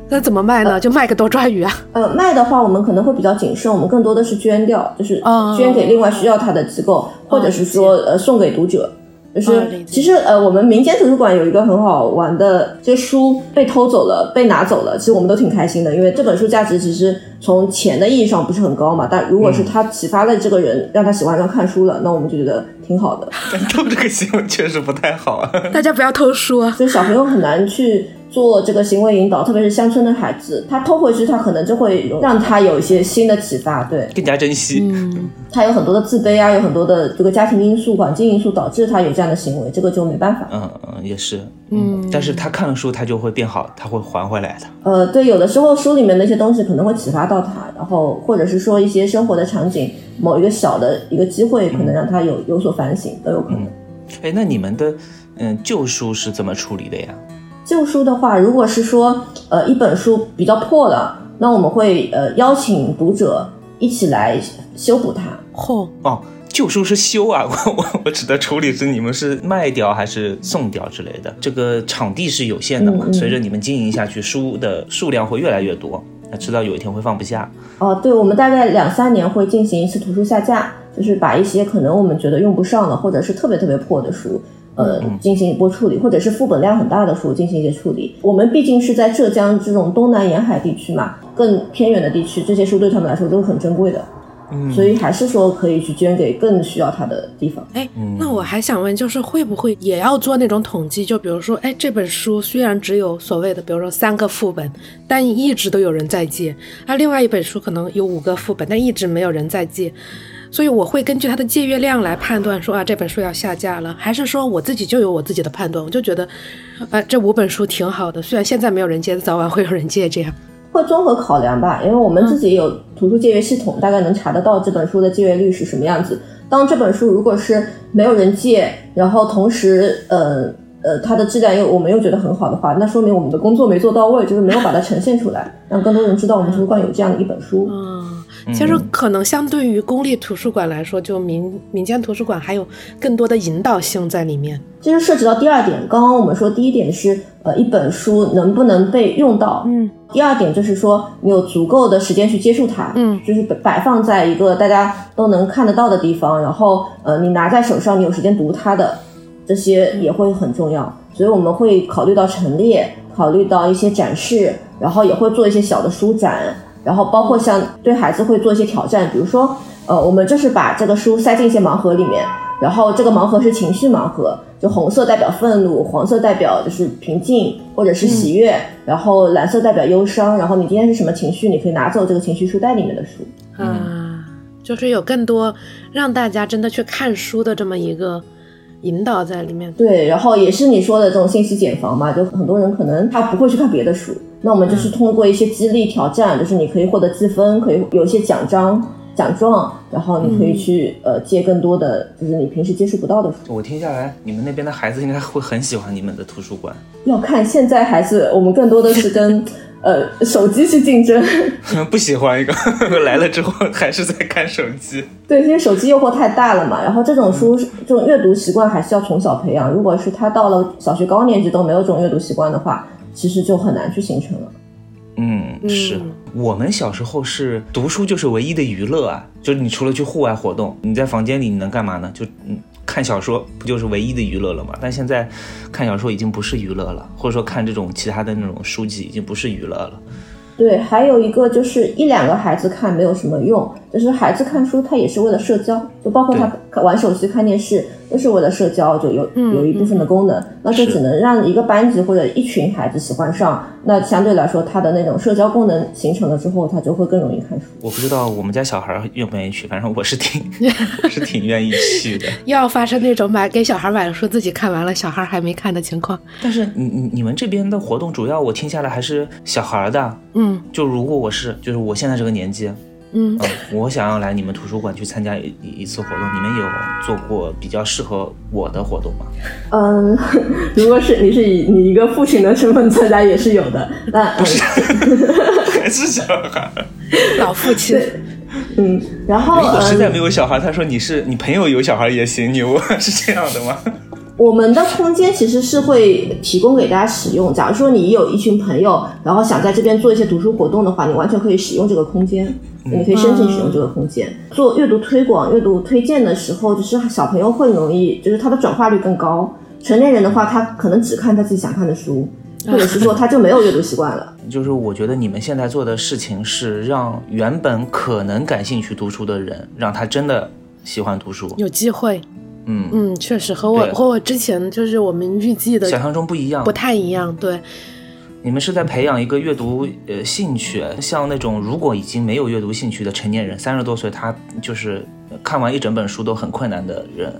那怎么卖呢？就卖个多抓鱼啊？呃，卖的话我们可能会比较谨慎，我们更多的是捐掉，就是哦捐给另外需要它的机构，或者是说呃送给读者。就是、哦其实呃，我们民间图书馆有一个很好玩的，这书被偷走了、被拿走了，其实我们都挺开心的，因为这本书价值其实从钱的意义上不是很高嘛，但如果是他启发了这个人，让他喜欢上看书了，那我们就觉得挺好的。偷这个行为确实不太好啊。大家不要偷书啊！所以小朋友很难去做这个行为引导，特别是乡村的孩子，他偷回去，他可能就会让他有一些新的启发，对更加珍惜。嗯，他有很多的自卑啊，有很多的这个家庭因素、环境因素导致他有这样的行为，这个就没办法。嗯嗯，也是。嗯，但是他看了书，他就会变好，他会还回来的。呃，对，有的时候书里面的一些东西可能会启发到他，然后或者是说一些生活的场景，某一个小的一个机会，可能让他有有所反省，都有可能。哎，那你们的嗯旧书是怎么处理的呀？旧书的话，如果是说呃一本书比较破了，那我们会呃邀请读者一起来修补它。嚯、哦，旧书是修啊，我我我指的处理是你们是卖掉还是送掉之类的。这个场地是有限的嘛，嗯嗯随着你们经营下去，书的数量会越来越多，那迟早有一天会放不下。哦，对，我们大概两三年会进行一次图书下架，就是把一些可能我们觉得用不上了，或者是特别特别破的书，呃，进行一波处理，或者是副本量很大的书进行一些处理。我们毕竟是在浙江这种东南沿海地区嘛，更偏远的地区，这些书对他们来说都是很珍贵的，嗯所以还是说可以去捐给更需要它的地方。哎，那我还想问，就是会不会也要做那种统计？就比如说，哎，这本书虽然只有所谓的，比如说三个副本，但一直都有人在借；而另外一本书可能有五个副本，但一直没有人在借。所以我会根据它的借阅量来判断说啊，这本书要下架了，还是说我自己就有我自己的判断？我就觉得，啊，这五本书挺好的，虽然现在没有人借，早晚会有人借。这样，会综合考量吧，因为我们自己有图书借阅系统，大概能查得到这本书的借阅率是什么样子。当这本书如果是没有人借，然后同时呃呃它的质量又我们又觉得很好的话，那说明我们的工作没做到位，就是没有把它呈现出来，让更多人知道我们图书馆有这样的一本书。嗯，其实可能相对于公立图书馆来说，就民民间图书馆还有更多的引导性在里面。这就涉及到第二点，刚刚我们说第一点是呃一本书能不能被用到，嗯，第二点就是说你有足够的时间去接触它，嗯，就是摆摆放在一个大家都能看得到的地方，然后呃你拿在手上，你有时间读它的，这些也会很重要。所以我们会考虑到陈列，考虑到一些展示，然后也会做一些小的书展，然后包括像对孩子会做一些挑战，比如说呃，我们就是把这个书塞进一些盲盒里面，然后这个盲盒是情绪盲盒，就红色代表愤怒，黄色代表就是平静或者是喜悦，然后蓝色代表忧伤，然后你今天是什么情绪，你可以拿走这个情绪书袋里面的书。啊，就是有更多让大家真的去看书的这么一个引导在里面。对，然后也是你说的这种信息茧房嘛，就很多人可能他不会去看别的书，那我们就是通过一些激励挑战，就是你可以获得积分，可以有一些奖章。奖状，然后你可以去、呃借更多的，就是你平时接触不到的书。我听下来，你们那边的孩子应该会很喜欢你们的图书馆。要看现在孩子，我们更多的是跟 呃手机去竞争。不喜欢一个 来了之后还是在看手机。对，因为手机诱惑太大了嘛。然后这种书，这种阅读习惯还是要从小培养。如果是他到了小学高年级都没有这种阅读习惯的话，其实就很难去形成了。嗯，是我们小时候是读书就是唯一的娱乐啊，就是你除了去户外活动，你在房间里你能干嘛呢？就嗯看小说，不就是唯一的娱乐了吗？但现在看小说已经不是娱乐了，或者说看这种其他的那种书籍已经不是娱乐了。对，还有一个就是一两个孩子看没有什么用，就是孩子看书他也是为了社交，就包括他玩手机、看电视都是为了社交，就有有一部分的功能，那就只能让一个班级或者一群孩子喜欢上，那相对来说他的那种社交功能形成了之后，他就会更容易看书。我不知道我们家小孩愿不愿意去，反正我是挺我 是挺愿意去的。要发生那种买给小孩买了书自己看完了，小孩还没看的情况。但是你你你们这边的活动主要我听下来还是小孩的，嗯就如果我是就是我现在这个年纪，嗯嗯，我想要来你们图书馆去参加一一次活动，你们有做过比较适合我的活动吗？嗯，如果是你是以你一个父亲的身份参加也是有的，那不是还 是小孩？老父亲，嗯，然后如果实在嗯没有小孩，他说你是你朋友有小孩也行，你我 是这样的吗？我们的空间其实是会提供给大家使用。假如说你有一群朋友，然后想在这边做一些读书活动的话，你完全可以使用这个空间，你可以申请使用这个空间。做阅读推广、阅读推荐的时候，就是小朋友会容易，就是他的转化率更高。成年人的话，他可能只看他自己想看的书，或者是说他就没有阅读习惯了。就是我觉得你们现在做的事情是让原本可能感兴趣读书的人，让他真的喜欢读书。有机会，嗯，嗯，确实和我和我之前就是我们预计的想象中不一样。不。太一样，对，你们是在培养一个阅读呃兴趣，像那种如果已经没有阅读兴趣的成年人，三十多岁他就是呃看完一整本书都很困难的人，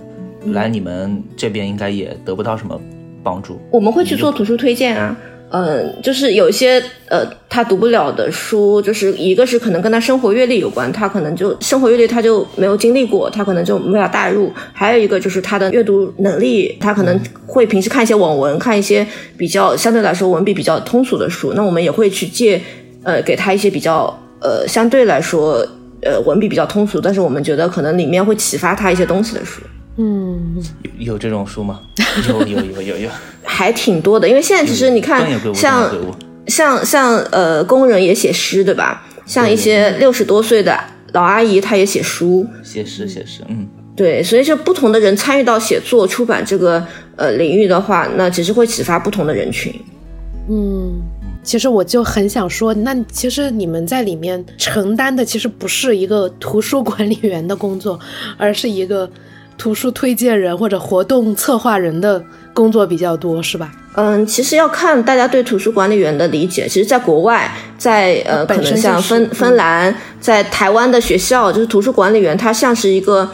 来你们这边应该也得不到什么帮助。我们会去做图书推荐啊，嗯，嗯就是有一些呃他读不了的书，就是一个是可能跟他生活阅历有关，他可能就生活阅历他就没有经历过，他可能就没法带入；还有一个就是他的阅读能力，他可能会平时看一些网文，看一些比较相对来说文笔比较通俗的书，那我们也会去借呃给他一些比较呃相对来说呃文笔比较通俗，但是我们觉得可能里面会启发他一些东西的书。嗯，有有这种书吗？有有有有有。还挺多的，因为现在其实你看像像像呃工人也写诗，对吧？像一些六十多岁的老阿姨，她也写书，写诗写诗，嗯，对，所以就不同的人参与到写作、出版这个呃领域的话，那其实会启发不同的人群。嗯，其实我就很想说，那其实你们在里面承担的其实不是一个图书管理员的工作，而是一个图书推荐人或者活动策划人的工作比较多，是吧？嗯，其实要看大家对图书管理员的理解。其实，在国外，在呃，可能像芬芬兰，在台湾的学校，就是图书管理员，他像是一个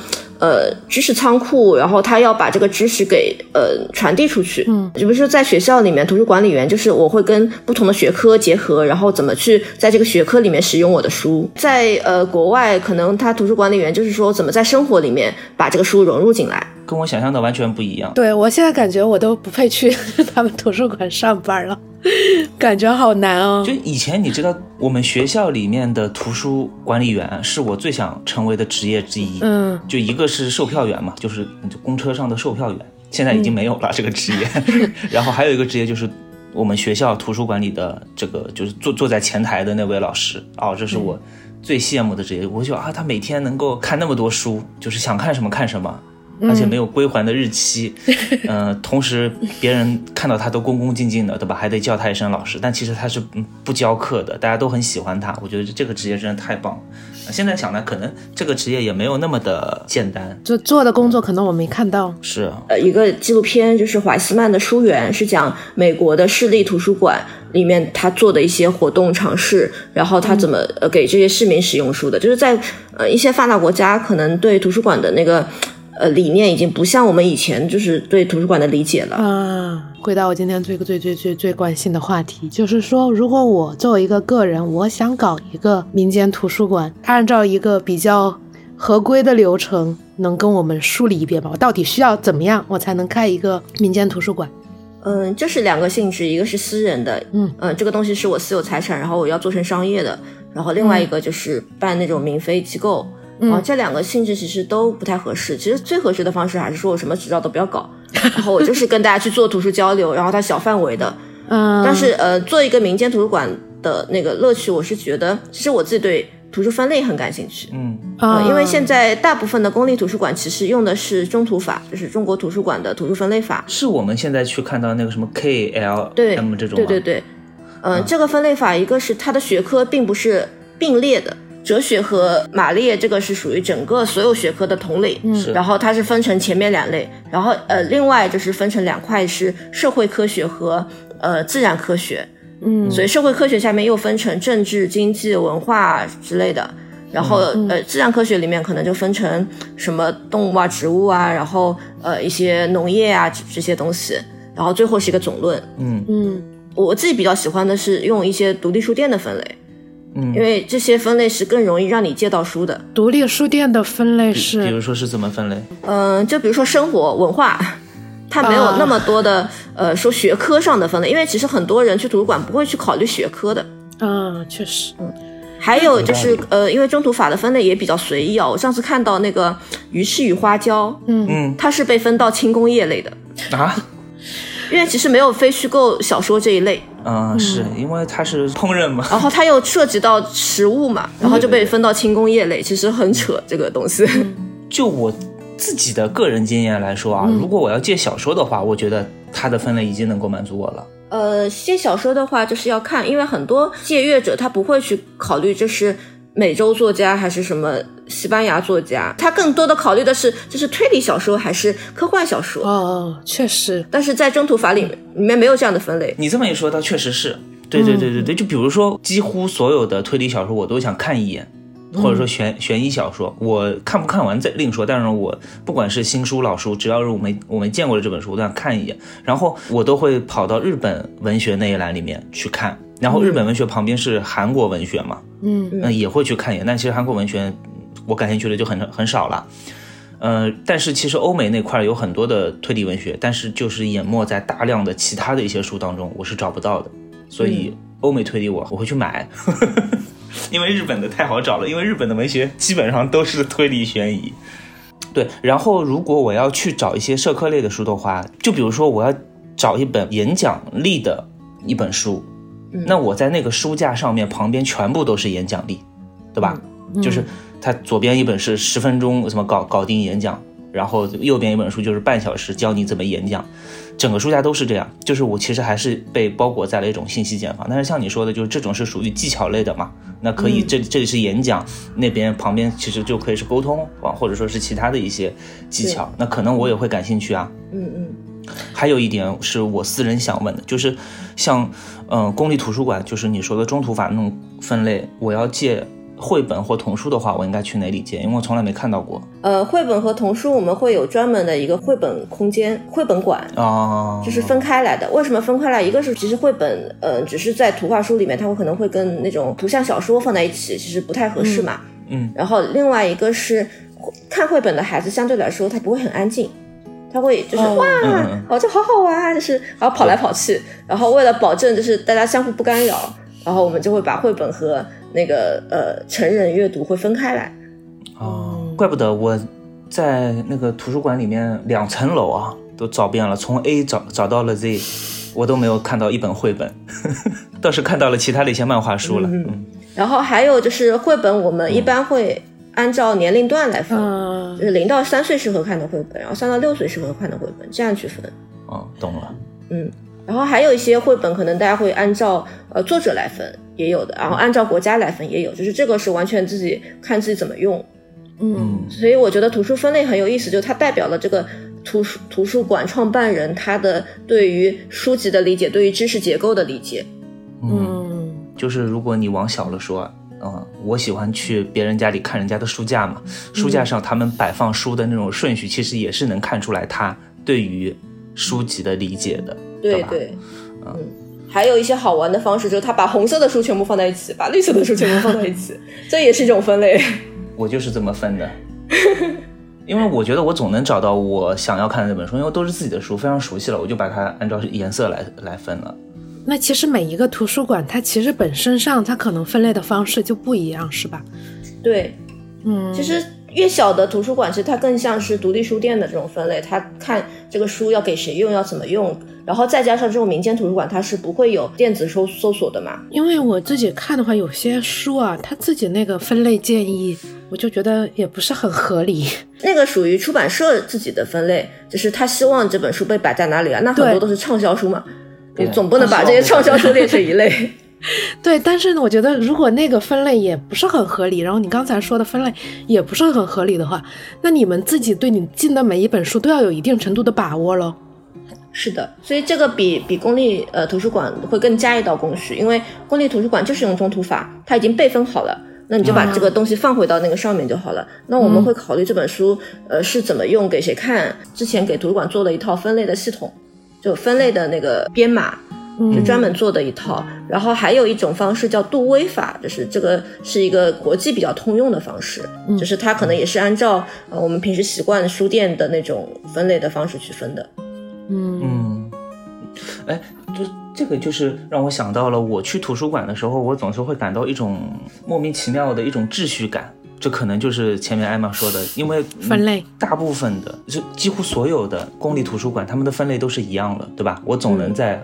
呃知识仓库，然后他要把这个知识给呃传递出去。嗯，比如说在学校里面，图书管理员就是我会跟不同的学科结合，然后怎么去在这个学科里面使用我的书。在呃国外，可能他图书管理员就是说怎么在生活里面把这个书融入进来。跟我想象的完全不一样。对我现在感觉我都不配去 他们图书馆上班了，感觉好难哦就。以前你知道，我们学校里面的图书管理员是我最想成为的职业之一。嗯，就一个是售票员嘛，就是公车上的售票员，现在已经没有了、这个职业。然后还有一个职业就是我们学校图书馆里的这个，就是坐坐在前台的那位老师。哦，这是我最羡慕的职业。我就啊，他每天能够看那么多书，就是想看什么看什么。而且没有归还的日期，嗯、同时别人看到他都恭恭敬敬的，对吧？还得叫他一声老师，但其实他是嗯不教课的，大家都很喜欢他。我觉得这个职业真的太棒了。现在想来，可能这个职业也没有那么的简单，就做的工作可能我没看到。是呃，一个纪录片就是怀斯曼的《书园》，是讲美国的市立图书馆里面他做的一些活动尝试，然后他怎么呃给这些市民使用书的。就是在呃一些发达国家，可能对图书馆的那个呃理念已经不像我们以前就是对图书馆的理解了。啊，回到我今天最最最最最关心的话题，就是说，如果我作为一个个人，我想搞一个民间图书馆，按照一个比较合规的流程，能跟我们梳理一遍吗？我到底需要怎么样，我才能开一个民间图书馆？嗯，这是两个性质，一个是私人的，嗯这个东西是我私有财产，然后我要做成商业的，然后另外一个就是办那种民非机构，嗯啊，这两个性质其实都不太合适。其实最合适的方式还是说我什么执照都不要搞，然后我就是跟大家去做图书交流，然后它小范围的，嗯，但是呃，做一个民间图书馆的那个乐趣，我是觉得，其实我自己对图书分类很感兴趣。嗯啊、呃，因为现在大部分的公立图书馆其实用的是中图法，就是中国图书馆的图书分类法。是我们现在去看到那个什么 K L 对 M 这种吗对对对，嗯、这个分类法一个是它的学科并不是并列的。哲学和马列这个是属于整个所有学科的统领，嗯。然后它是分成前面两类，然后呃，另外就是分成两块是社会科学和呃自然科学，嗯。所以社会科学下面又分成政治、经济、文化之类的。然后呃，自然科学里面可能就分成什么动物啊、植物啊，然后呃一些农业啊这这些东西，然后最后是一个总论。嗯。嗯。我自己比较喜欢的是用一些独立书店的分类，嗯因为这些分类是更容易让你借到书的。独立书店的分类是比是如说是怎么分类？嗯、就比如说生活文化，它没有啊那么多的、呃说学科上的分类，因为其实很多人去图书馆不会去考虑学科的。啊，确实，嗯还有就是呃，因为中途法的分类也比较随意啊。我上次看到那个鱼翅与花椒，嗯嗯它是被分到轻工业类的，啊因为其实没有非虚构小说这一类。嗯，是因为它是烹饪嘛。然后它又涉及到食物嘛，然后就被分到轻工业类，其实很扯这个东西。就我自己的个人经验来说啊，如果我要借小说的话，我觉得它的分类已经能够满足我了。呃，写小说的话，就是要看，因为很多借阅者他不会去考虑就是美洲作家还是什么西班牙作家，他更多的考虑的是这是推理小说还是科幻小说。哦哦，确实，但是在征途法里面里面没有这样的分类。你这么一说，倒确实是。对对对对对，就比如说，几乎所有的推理小说我都想看一眼，或者说悬悬疑小说，我看不看完再另说。但是我不管是新书老书，只要是我没我没见过的这本书，我都想看一眼。然后我都会跑到日本文学那一栏里面去看。然后日本文学旁边是韩国文学嘛，嗯那也会去看一眼。但其实韩国文学我感兴趣的就很很少了。呃，但是其实欧美那块儿有很多的推理文学，但是就是淹没在大量的其他的一些书当中，我是找不到的。所以欧美推理我我会去买，因为日本的太好找了，因为日本的文学基本上都是推理悬疑。对，然后如果我要去找一些社科类的书的话，就比如说我要找一本演讲力的一本书，那我在那个书架上面旁边全部都是演讲力，对吧？就是它左边一本是十分钟什么搞搞定演讲，然后右边一本书就是半小时教你怎么演讲，整个书架都是这样。就是我其实还是被包裹在了一种信息茧房，但是像你说的，就是这种是属于技巧类的嘛，那可以这这里是演讲，那边旁边其实就可以是沟通啊，或者说是其他的一些技巧，那可能我也会感兴趣啊。嗯嗯。还有一点是我私人想问的，就是像嗯、呃公立图书馆，就是你说的中图法那种分类，我要借绘本或童书的话，我应该去哪里借？因为我从来没看到过呃，绘本和童书我们会有专门的一个绘本空间、绘本馆，啊。就是分开来的。为什么分开来？一个是其实绘本，呃，只是在图画书里面，它会可能会跟那种图像小说放在一起，其实不太合适嘛。嗯然后另外一个是看绘本的孩子相对来说他不会很安静，他会就是、哦哇哦这好好玩啊，就是然后跑来跑去，然后为了保证就是大家相互不干扰，然后我们就会把绘本和那个呃成人阅读会分开来。哦，怪不得我在那个图书馆里面两层楼啊都找遍了，从 A 找找到了 Z，我都没有看到一本绘本，倒是看到了其他的一些漫画书了。嗯然后还有就是绘本，我们一般会按照年龄段来分，嗯就是零到三岁适合看的绘本，然后三到六岁适合看的绘本，这样去分。哦，懂了。嗯，然后还有一些绘本，可能大家会按照呃作者来分，也有的，然后按照国家来分也有，就是这个是完全自己看自己怎么用。嗯所以我觉得图书分类很有意思，就是它代表了这个图书图书馆创办人他的对于书籍的理解，对于知识结构的理解。嗯就是如果你往小了说，嗯，我喜欢去别人家里看人家的书架嘛，书架上他们摆放书的那种顺序，其实也是能看出来他对于书籍的理解的，吧？对对，嗯，还有一些好玩的方式，就是他把红色的书全部放在一起，把绿色的书全部放在一起，这也是一种分类。我就是这么分的。因为我觉得我总能找到我想要看的那本书，因为都是自己的书，非常熟悉了，我就把它按照颜色来来分了。那其实每一个图书馆，它其实本身上它可能分类的方式就不一样，是吧？对，嗯，其实越小的图书馆，其实它更像是独立书店的这种分类，它看这个书要给谁用，要怎么用，然后再加上这种民间图书馆，它是不会有电子搜搜索的嘛。因为我自己看的话，有些书啊，它自己那个分类建议，我就觉得也不是很合理。那个属于出版社自己的分类，就是他希望这本书被摆在哪里啊？那很多都是畅销书嘛，对你总不能把这些畅销书列成一类。对，但是呢，我觉得如果那个分类也不是很合理，然后你刚才说的分类也不是很合理的话，那你们自己对你进的每一本书都要有一定程度的把握喽。是的，所以这个比比公立呃图书馆会更加一道工序，因为公立图书馆就是用中图法，它已经备份好了。那你就把这个东西放回到那个上面就好了。那我们会考虑这本书，呃，是怎么用，给谁看。之前给图书馆做了一套分类的系统，就分类的那个编码，就专门做的一套。然后还有一种方式叫杜威法，就是这个是一个国际比较通用的方式，就是它可能也是按照呃我们平时习惯书店的那种分类的方式去分的。嗯，哎，就这个就是让我想到了，我去图书馆的时候，我总是会感到一种莫名其妙的一种秩序感。这可能就是前面艾玛说的，因为嗯分类大部分的，就几乎所有的公立图书馆，他们的分类都是一样的，对吧？我总能在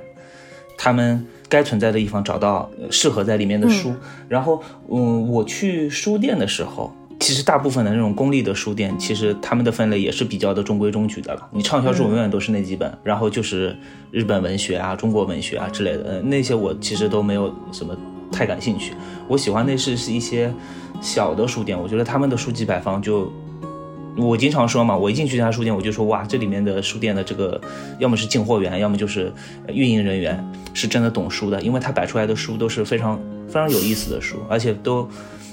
他们该存在的地方找到呃适合在里面的书。然后，嗯，我去书店的时候，其实大部分的那种公立的书店，其实他们的分类也是比较的中规中矩的了。你畅销书永远都是那几本，然后就是日本文学啊、中国文学啊之类的，呃那些我其实都没有什么太感兴趣。我喜欢的是是一些小的书店，我觉得他们的书籍摆放就。我经常说嘛，我一进去这家书店，我就说哇，这里面的书店的这个，要么是进货员，要么就是呃运营人员，是真的懂书的，因为他摆出来的书都是非常非常有意思的书，而且都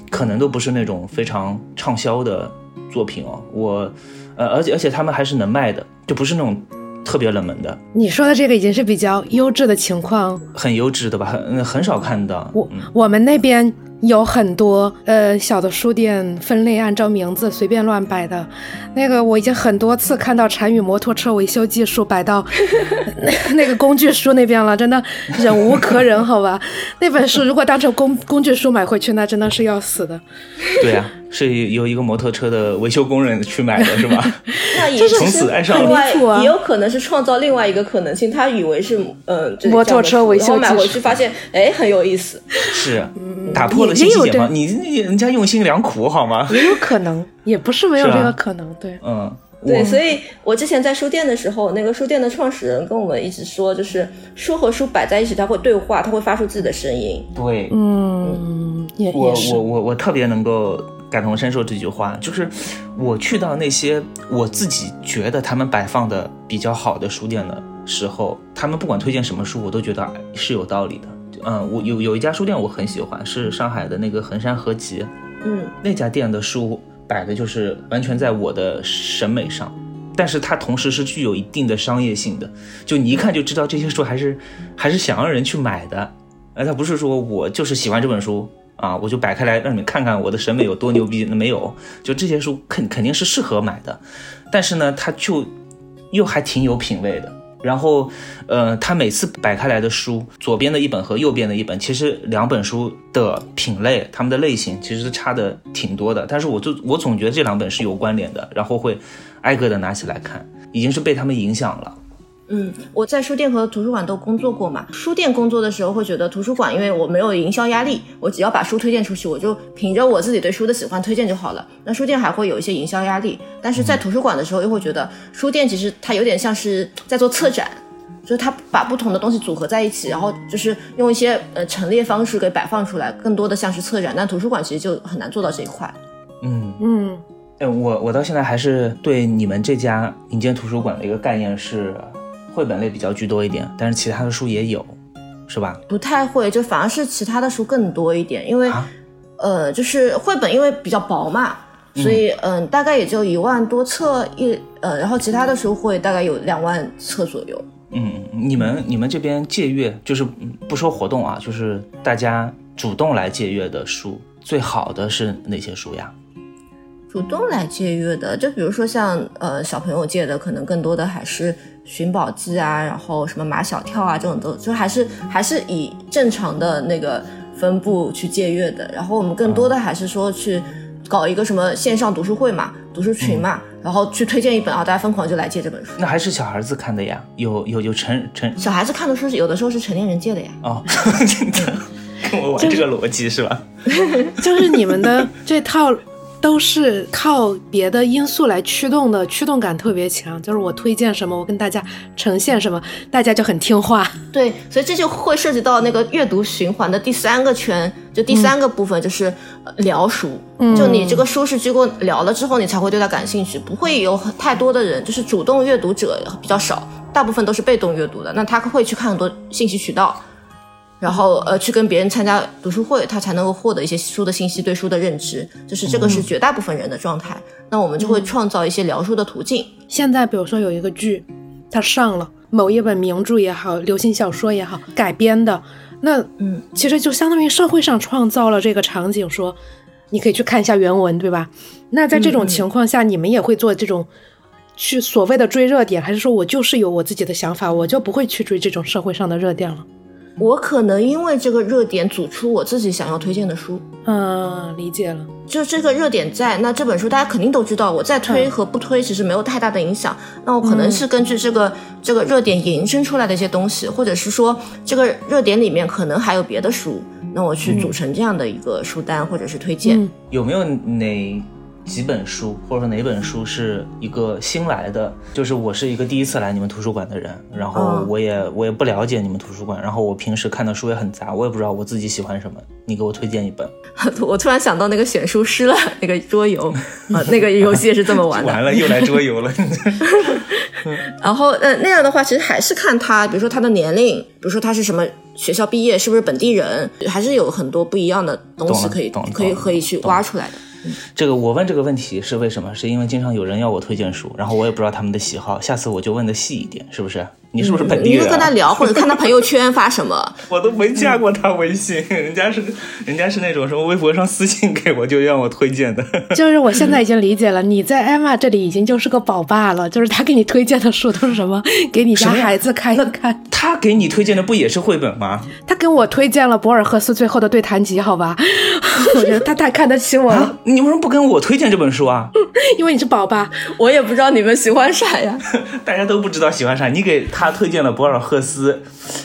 可能都不是那种非常畅销的作品哦。我呃，而且而且他们还是能卖的，就不是那种特别冷门的，你说的这个已经是比较优质的情况，很优质的吧，很很少看到。我嗯我们那边有很多呃小的书店分类按照名字随便乱摆的，那个我已经很多次看到禅语摩托车维修技术摆到那 那个工具书那边了，真的忍无可忍，好吧？那本书如果当成工工具书买回去，那真的是要死的。对啊，是由一个摩托车的维修工人去买的，是吧？那也是从此爱上另外也有可能是创造另外一个可能性，他以为是呃摩托车维修买回去发现哎很有意思。是打破了有这信息茧房，你你人家用心良苦好吗？也有可能，也不是没有这个可能，对。嗯，对，所以我之前在书店的时候，那个书店的创始人跟我们一直说，就是书和书摆在一起，它会对话，它会发出自己的声音。对，嗯，也我我我我特别能够感同身受这句话，就是我去到那些我自己觉得他们摆放的比较好的书店的时候，他们不管推荐什么书，我都觉得是有道理的。嗯，我有有一家书店我很喜欢，是上海的那个衡山合集，嗯，那家店的书摆的就是完全在我的审美上，但是它同时是具有一定的商业性的，就你一看就知道这些书还是还是想让人去买的，而它不是说我就是喜欢这本书啊，我就摆开来让你们看看我的审美有多牛逼，那没有，就这些书肯肯定是适合买的，但是呢，它就又还挺有品位的。然后，呃，他每次摆开来的书，左边的一本和右边的一本，其实两本书的品类，他们的类型其实差的挺多的。但是我就我总觉得这两本是有关联的，然后会挨个的拿起来看，已经是被他们影响了。嗯，我在书店和图书馆都工作过嘛。书店工作的时候会觉得图书馆，因为我没有营销压力，我只要把书推荐出去，我就凭着我自己对书的喜欢推荐就好了。那书店还会有一些营销压力，但是在图书馆的时候又会觉得书店其实它有点像是在做策展，就是它把不同的东西组合在一起，然后就是用一些呃陈列方式给摆放出来，更多的像是策展。但图书馆其实就很难做到这一块。嗯，嗯，哎，我我到现在还是对你们这家民间图书馆的一个概念是，绘本类比较居多一点，但是其他的书也有，是吧？不太会，就反而是其他的书更多一点，因为、啊呃，就是绘本因为比较薄嘛，所以嗯、大概也就一万多册一呃，然后其他的书会大概有两万册左右。嗯，你们你们这边借阅，就是嗯不说活动啊，就是大家主动来借阅的书，最好的是哪些书呀？主动来借阅的，就比如说像呃小朋友借的，可能更多的还是《寻宝记》啊，然后什么马小跳啊这种都，就还是还是以正常的那个分布去借阅的。然后我们更多的还是说去搞一个什么线上读书会嘛，读书群嘛，然后去推荐一本啊，大家疯狂就来借这本书。那还是小孩子看的呀？有有有成成小孩子看的书是有的时候是成年人借的呀。哦，真的 跟我玩这个逻辑是吧？就是你们的这套都是靠别的因素来驱动的，驱动感特别强。就是我推荐什么，我跟大家呈现什么，大家就很听话。对，所以这就会涉及到那个阅读循环的第三个圈，就第三个部分就是呃聊书。就你这个书是经过聊了之后，你才会对它感兴趣，不会有很太多的人就是主动阅读者比较少，大部分都是被动阅读的。那他会去看很多信息渠道。然后呃，去跟别人参加读书会，他才能够获得一些书的信息，对书的认知，就是这个是绝大部分人的状态。那我们就会创造一些聊书的途径。现在比如说有一个剧，它上了某一本名著也好，流行小说也好改编的，那嗯，其实就相当于社会上创造了这个场景，说你可以去看一下原文，对吧？那在这种情况下，你们也会做这种去所谓的追热点，还是说我就是有我自己的想法，我就不会去追这种社会上的热点了？我可能因为这个热点组出我自己想要推荐的书，嗯，理解了。就这个热点在，那这本书大家肯定都知道，我在推和不推其实没有太大的影响。那我可能是根据这个、这个热点延伸出来的一些东西，或者是说这个热点里面可能还有别的书，那我去组成这样的一个书单或者是推荐。嗯有没有哪几本书，或者说哪本书是一个新来的？就是我是一个第一次来你们图书馆的人，然后嗯我也、我也不了解你们图书馆，然后我平时看的书也很杂，我也不知道我自己喜欢什么。你给我推荐一本，我突然想到那个选书师了，那个桌游，啊，那个游戏也是这么玩的。完了又来桌游了。然后，呃，那样的话，其实还是看他，比如说他的年龄，比如说他是什么学校毕业，是不是本地人，还是有很多不一样的东西可以可以可以去挖出来的。这个我问这个问题是为什么？是因为经常有人要我推荐书，然后我也不知道他们的喜好，下次我就问的细一点，是不是？你是不是本地你人、啊？就跟他聊，或者看他朋友圈发什么。我都没加过他微信，人家是人家是那种什么微博上私信给我就让我推荐的。就是我现在已经理解了，你在艾玛这里已经就是个宝爸了，就是他给你推荐的书都是什么，给你家孩子看一看。他给你推荐的不也是绘本吗？他给我推荐了博尔赫斯最后的对谈集，好吧？我觉得他太看得起我了，啊，你为什么不跟我推荐这本书啊？因为你是宝爸。我也不知道你们喜欢啥呀。大家都不知道喜欢啥。你给他推荐了博尔赫斯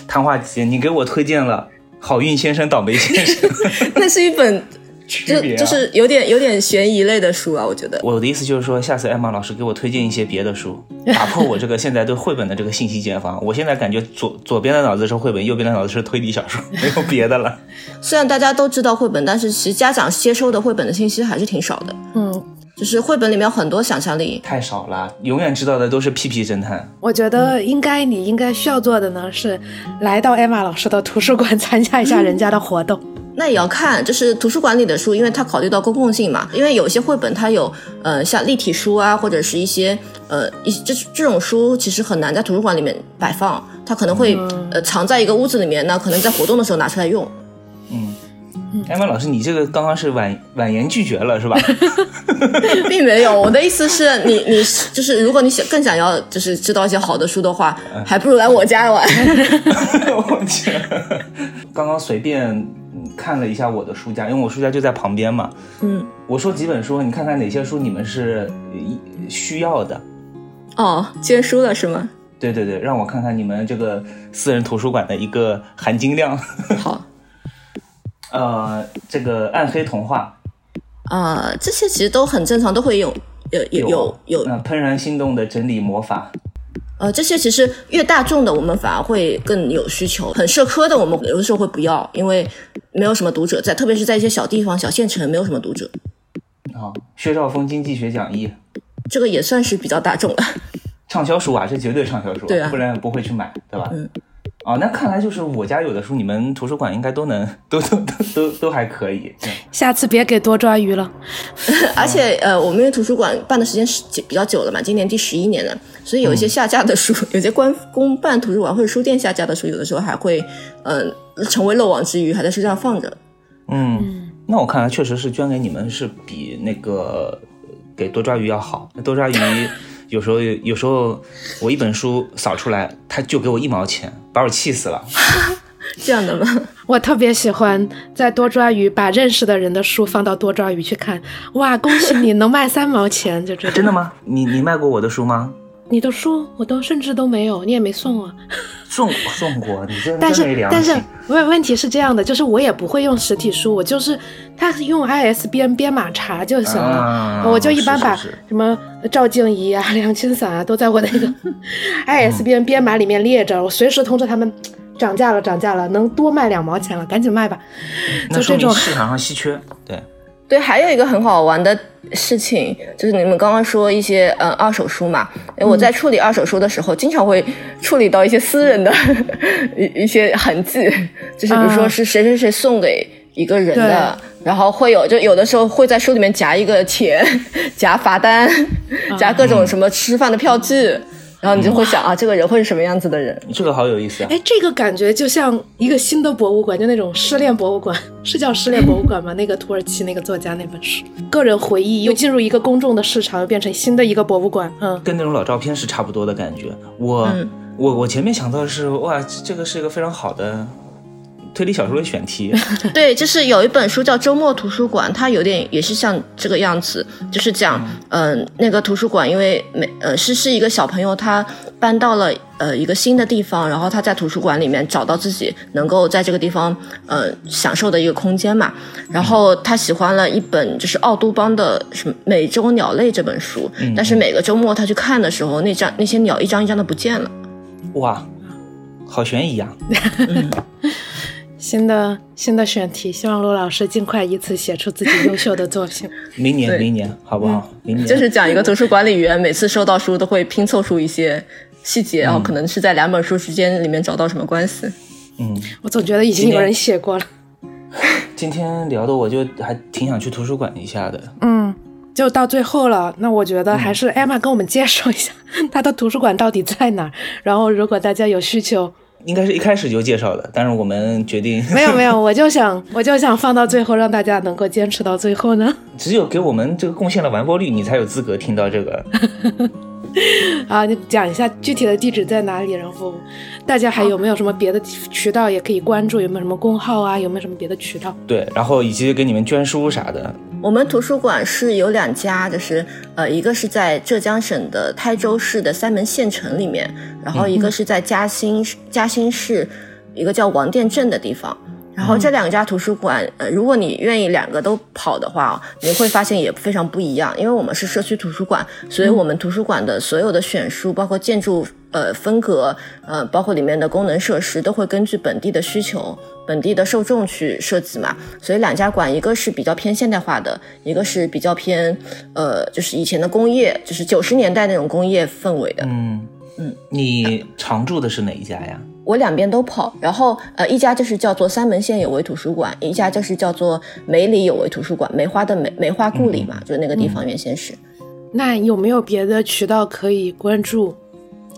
谈话集，你给我推荐了好运先生、倒霉先生。那是一本就区别、啊、就是有点有点悬疑类的书啊，我觉得。我的意思就是说，下次艾玛老师给我推荐一些别的书，打破我这个现在对绘本的这个信息茧房。我现在感觉左左边的脑子是绘本，右边的脑子是推理小说，没有别的了。虽然大家都知道绘本，但是其实家长接收的绘本的信息还是挺少的。嗯，就是绘本里面有很多想象力。太少了，永远知道的都是屁屁侦探。我觉得应该你应该需要做的呢是来到艾玛老师的图书馆参加一下人家的活动。那也要看，就是图书馆里的书，因为它考虑到公共性嘛。因为有些绘本它有，呃，像立体书啊，或者是一些，呃，一这这种书其实很难在图书馆里面摆放，它可能会，呃，藏在一个屋子里面，那可能在活动的时候拿出来用。艾玛老师，你这个刚刚是婉婉言拒绝了是吧？并没有，我的意思是你，你就是如果你想更想要就是知道一些好的书的话，还不如来我家玩。我去，刚刚随便嗯看了一下我的书架，因为我书架就在旁边嘛。嗯，我说几本书，你看看哪些书你们是呃需要的。哦，借书了是吗？对对对，让我看看你们这个私人图书馆的一个含金量。好，呃，这个暗黑童话啊、这些其实都很正常，都会有有有有有嗯、怦然心动的整理魔法，呃，这些其实越大众的，我们反而会更有需求。很社科的，我们有的时候会不要，因为没有什么读者在，特别是在一些小地方、小县城，没有什么读者。啊，薛兆丰经济学讲义，这个也算是比较大众了。畅销书啊，这绝对畅销书，对啊不然不会去买，对吧？嗯。哦，那看来就是我家有的书，你们图书馆应该都能，都都都都都还可以。嗯下次别给多抓鱼了。而且呃，我们因为图书馆办的时间是比较久了嘛，今年第十一年了，所以有一些下架的书，有些官公办图书馆或者书店下架的书，有的时候还会嗯、呃成为漏网之鱼，还在书上放着。嗯，那我看来确实是捐给你们是比那个呃给多抓鱼要好。多抓鱼有时候有时候我一本书扫出来，他就给我一毛钱，把我气死了。这样的吗？我特别喜欢在多抓鱼把认识的人的书放到多抓鱼去看，哇，恭喜你能卖三毛钱，就这种 真的吗？你你卖过我的书吗？你的书我都甚至都没有，你也没送啊。送送过，你真但是但是。问问题是这样的，就是我也不会用实体书，我就是它是用 ISBN 编码查就行了。啊我就一般把什么赵静怡啊、梁清散啊都在我那个 ISBN 编码里面列着，我随时通知他们涨价了，涨价了，能多卖两毛钱了，赶紧卖吧。那说就这种，明市场上稀缺。对，对，还有一个很好玩的事情，就是你们刚刚说一些嗯二手书嘛，诶我在处理二手书的时候，经常会处理到一些私人的 一一些痕迹，就是比如说啊是谁谁谁送给一个人的，然后会有就有的时候会在书里面夹一个钱，夹罚单，夹各种什么吃饭的票据。然后你就会想啊，这个人会是什么样子的人？这个好有意思啊。哎，这个感觉就像一个新的博物馆，就那种失恋博物馆，是叫失恋博物馆吗？那个土耳其那个作家那本书，个人回忆又进入一个公众的市场，又变成新的一个博物馆。嗯，跟那种老照片是差不多的感觉。我、嗯我我前面想到的是，哇，这个是一个非常好的推理小说的选题。对，就是有一本书叫《周末图书馆》，它有点也是像这个样子，就是讲，嗯、那个图书馆因为每呃是是一个小朋友他搬到了呃一个新的地方，然后他在图书馆里面找到自己能够在这个地方呃享受的一个空间嘛，然后他喜欢了一本就是奥杜邦的什么《美洲鸟类》这本书，但是每个周末他去看的时候，那张那些鸟一张一张的不见了。哇，好悬疑啊！新的新的选题，希望陆老师尽快以此写出自己优秀的作品。明年明年好不好？明年就是讲一个图书管理员每次收到书都会拼凑出一些细节，然后可能是在两本书之间里面找到什么关系。嗯，我总觉得已经有人写过了。今天 聊的我就还挺想去图书馆一下的。嗯，就到最后了，那我觉得还是艾玛跟我们介绍一下 她的图书馆到底在哪儿。然后，如果大家有需求，应该是一开始就介绍的，但是我们决定 没有没有，我就想 我就想放到最后，让大家能够坚持到最后呢。只有给我们这个贡献了完播率，你才有资格听到这个。啊，你讲一下具体的地址在哪里，然后大家还有没有什么别的渠道也可以关注？有没有什么公号啊？有没有什么别的渠道？对，然后以及给你们捐书啥的。我们图书馆是有两家，就是呃，一个是在浙江省的台州市的三门县城里面，然后一个是在嘉兴嘉兴市一个叫王店镇的地方。然后这两家图书馆，呃，如果你愿意两个都跑的话，你会发现也非常不一样。因为我们是社区图书馆，所以我们图书馆的所有的选书，包括建筑呃风格，呃，包括里面的功能设施，都会根据本地的需求、本地的受众去设计嘛。所以两家馆，一个是比较偏现代化的，一个是比较偏呃，就是以前的工业，就是九十年代那种工业氛围的。嗯嗯，你常住的是哪一家呀？我两边都跑，然后呃，一家就是叫做三门县有为图书馆，一家就是叫做梅里有为图书馆，梅花的梅，梅花故里嘛，就是那个地方原先是。那有没有别的渠道可以关注？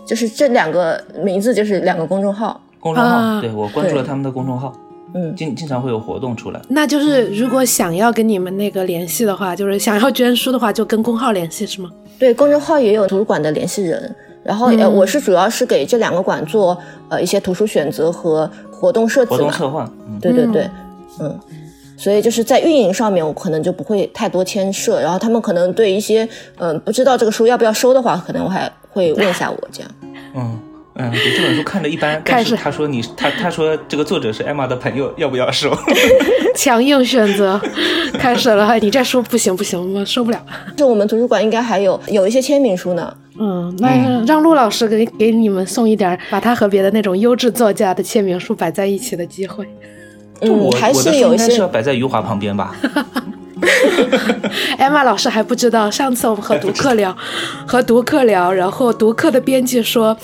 就是这两个名字就是两个公众号，公众号，啊对我关注了他们的公众号，嗯，经经常会有活动出来。那就是如果想要跟你们那个联系的话，就是想要捐书的话，就跟公号联系是吗？对，公众号也有图书馆的联系人，然后、呃，嗯我是主要是给这两个馆做呃一些图书选择和活动设计嘛，活动策划，嗯，对对对，嗯。所以就是在运营上面，我可能就不会太多牵涉。然后他们可能对一些嗯、不知道这个书要不要收的话，可能我还会问一下我这样。嗯，嗯，对这本书看着一般，但开始是他说你他他说这个作者是艾玛的朋友，要不要收？强硬选择，开始了。你这说不行不行，我受不了。就我们图书馆应该还有有一些签名书呢。嗯，那让陆老师给给你们送一点，把他和别的那种优质作家的签名书摆在一起的机会。嗯，还是有一些书应该是要摆在余华旁边吧？艾玛老师还不知道，上次我们和读客聊，和读客聊，然后读客的编辑说，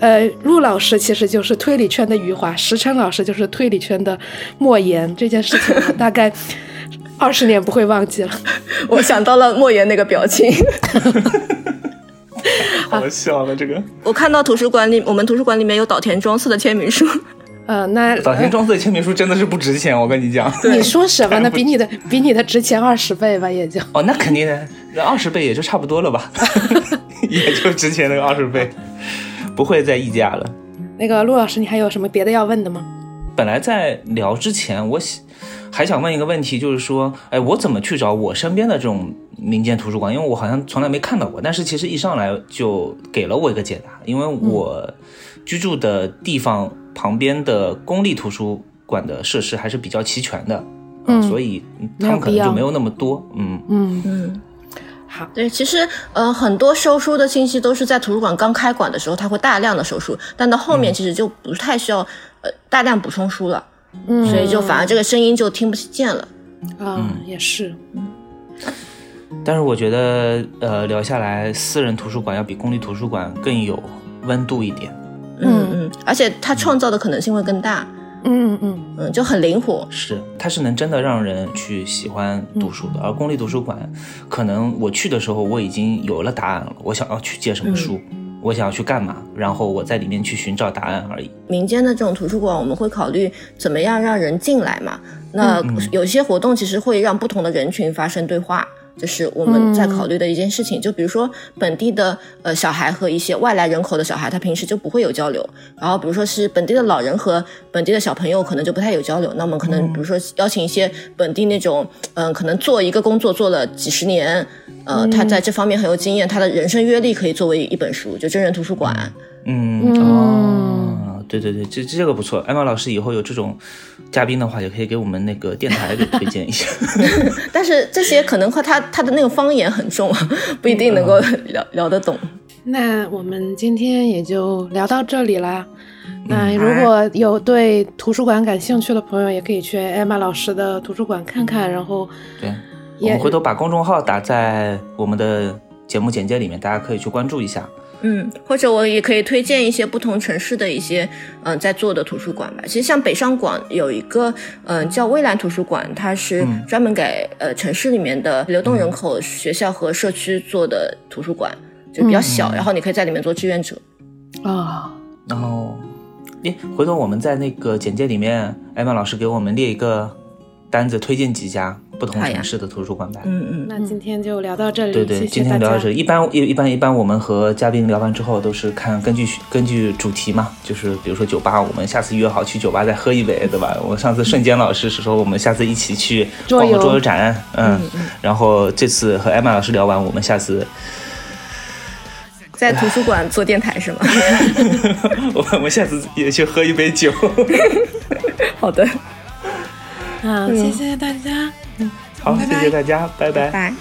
呃，陆老师其实就是推理圈的余华，石琛老师就是推理圈的莫言。这件事情我大概 二十年不会忘记了。我想到了莫言那个表情。好笑了，这个我看到图书馆里，我们图书馆里面有岛田庄司的签名书。呃，那岛田庄司的签名书真的是不值钱，我跟你讲。你说什么呢？比你的比你的值钱二十倍吧，也就。哦，那肯定的，那二十倍也就差不多了吧，也就值钱那个二十倍，不会再溢价了。那个陆老师，你还有什么别的要问的吗？本来在聊之前，我想还想问一个问题，就是说，哎，我怎么去找我身边的这种民间图书馆？因为我好像从来没看到过，但是其实一上来就给了我一个解答，因为我居住的地方旁边的公立图书馆的设施还是比较齐全的，嗯。所以他们可能就没有那么多，嗯。嗯，嗯，好，对，其实呃很多收书的信息都是在图书馆刚开馆的时候，它会大量的收书，但到后面其实就不太需要呃大量补充书了，嗯，所以就反而这个声音就听不见了。啊，也是，但是我觉得，呃，聊下来，私人图书馆要比公立图书馆更有温度一点。嗯嗯，而且它创造的可能性会更大，嗯嗯嗯，就很灵活。是，它是能真的让人去喜欢读书的。而公立图书馆，可能我去的时候我已经有了答案了，我想要去借什么书，我想要去干嘛，然后我在里面去寻找答案而已。民间的这种图书馆，我们会考虑怎么样让人进来嘛。那有些活动其实会让不同的人群发生对话，这是我们在考虑的一件事情。就比如说本地的呃小孩和一些外来人口的小孩，他平时就不会有交流。然后比如说是本地的老人和本地的小朋友，可能就不太有交流。那我们可能比如说邀请一些本地那种嗯、呃可能做一个工作做了几十年，呃，他在这方面很有经验，他的人生阅历可以作为一本书，就真人图书馆。嗯哦，对对对，这这个不错。艾玛老师以后有这种嘉宾的话，也可以给我们那个电台给推荐一下。但是这些可能和他他的那个方言很重，不一定能够聊聊得懂。那我们今天也就聊到这里啦。那嗯如果有对图书馆感兴趣的朋友，也可以去艾玛老师的图书馆看看。然后，对，我们回头把公众号打在我们的节目简介里面，大家可以去关注一下。嗯，或者我也可以推荐一些不同城市的一些嗯、呃在做的图书馆吧。其实像北上广有一个嗯、呃叫蔚蓝图书馆，它是专门给呃城市里面的流动人口、学校和社区做的图书馆，就比较小，然后你可以在里面做志愿者。啊、然后，诶，回头我们在那个简介里面，艾玛老师给我们列一个单子，推荐几家不同城市的图书馆吧。嗯嗯，那今天就聊到这里，对对，谢今。天聊到这里。一般一一般一般，我们和嘉宾聊完之后，都是看根据根据主题嘛，就是比如说酒吧，我们下次约好去酒吧再喝一杯，对吧？我上次瞬间老师是说我们下次一起去逛个桌游展，嗯，然后这次和艾玛老师聊完，我们下次在图书馆做电台是吗？我 我们下次也去喝一杯酒。好的，啊，谢谢大家。好，谢谢大家，拜拜。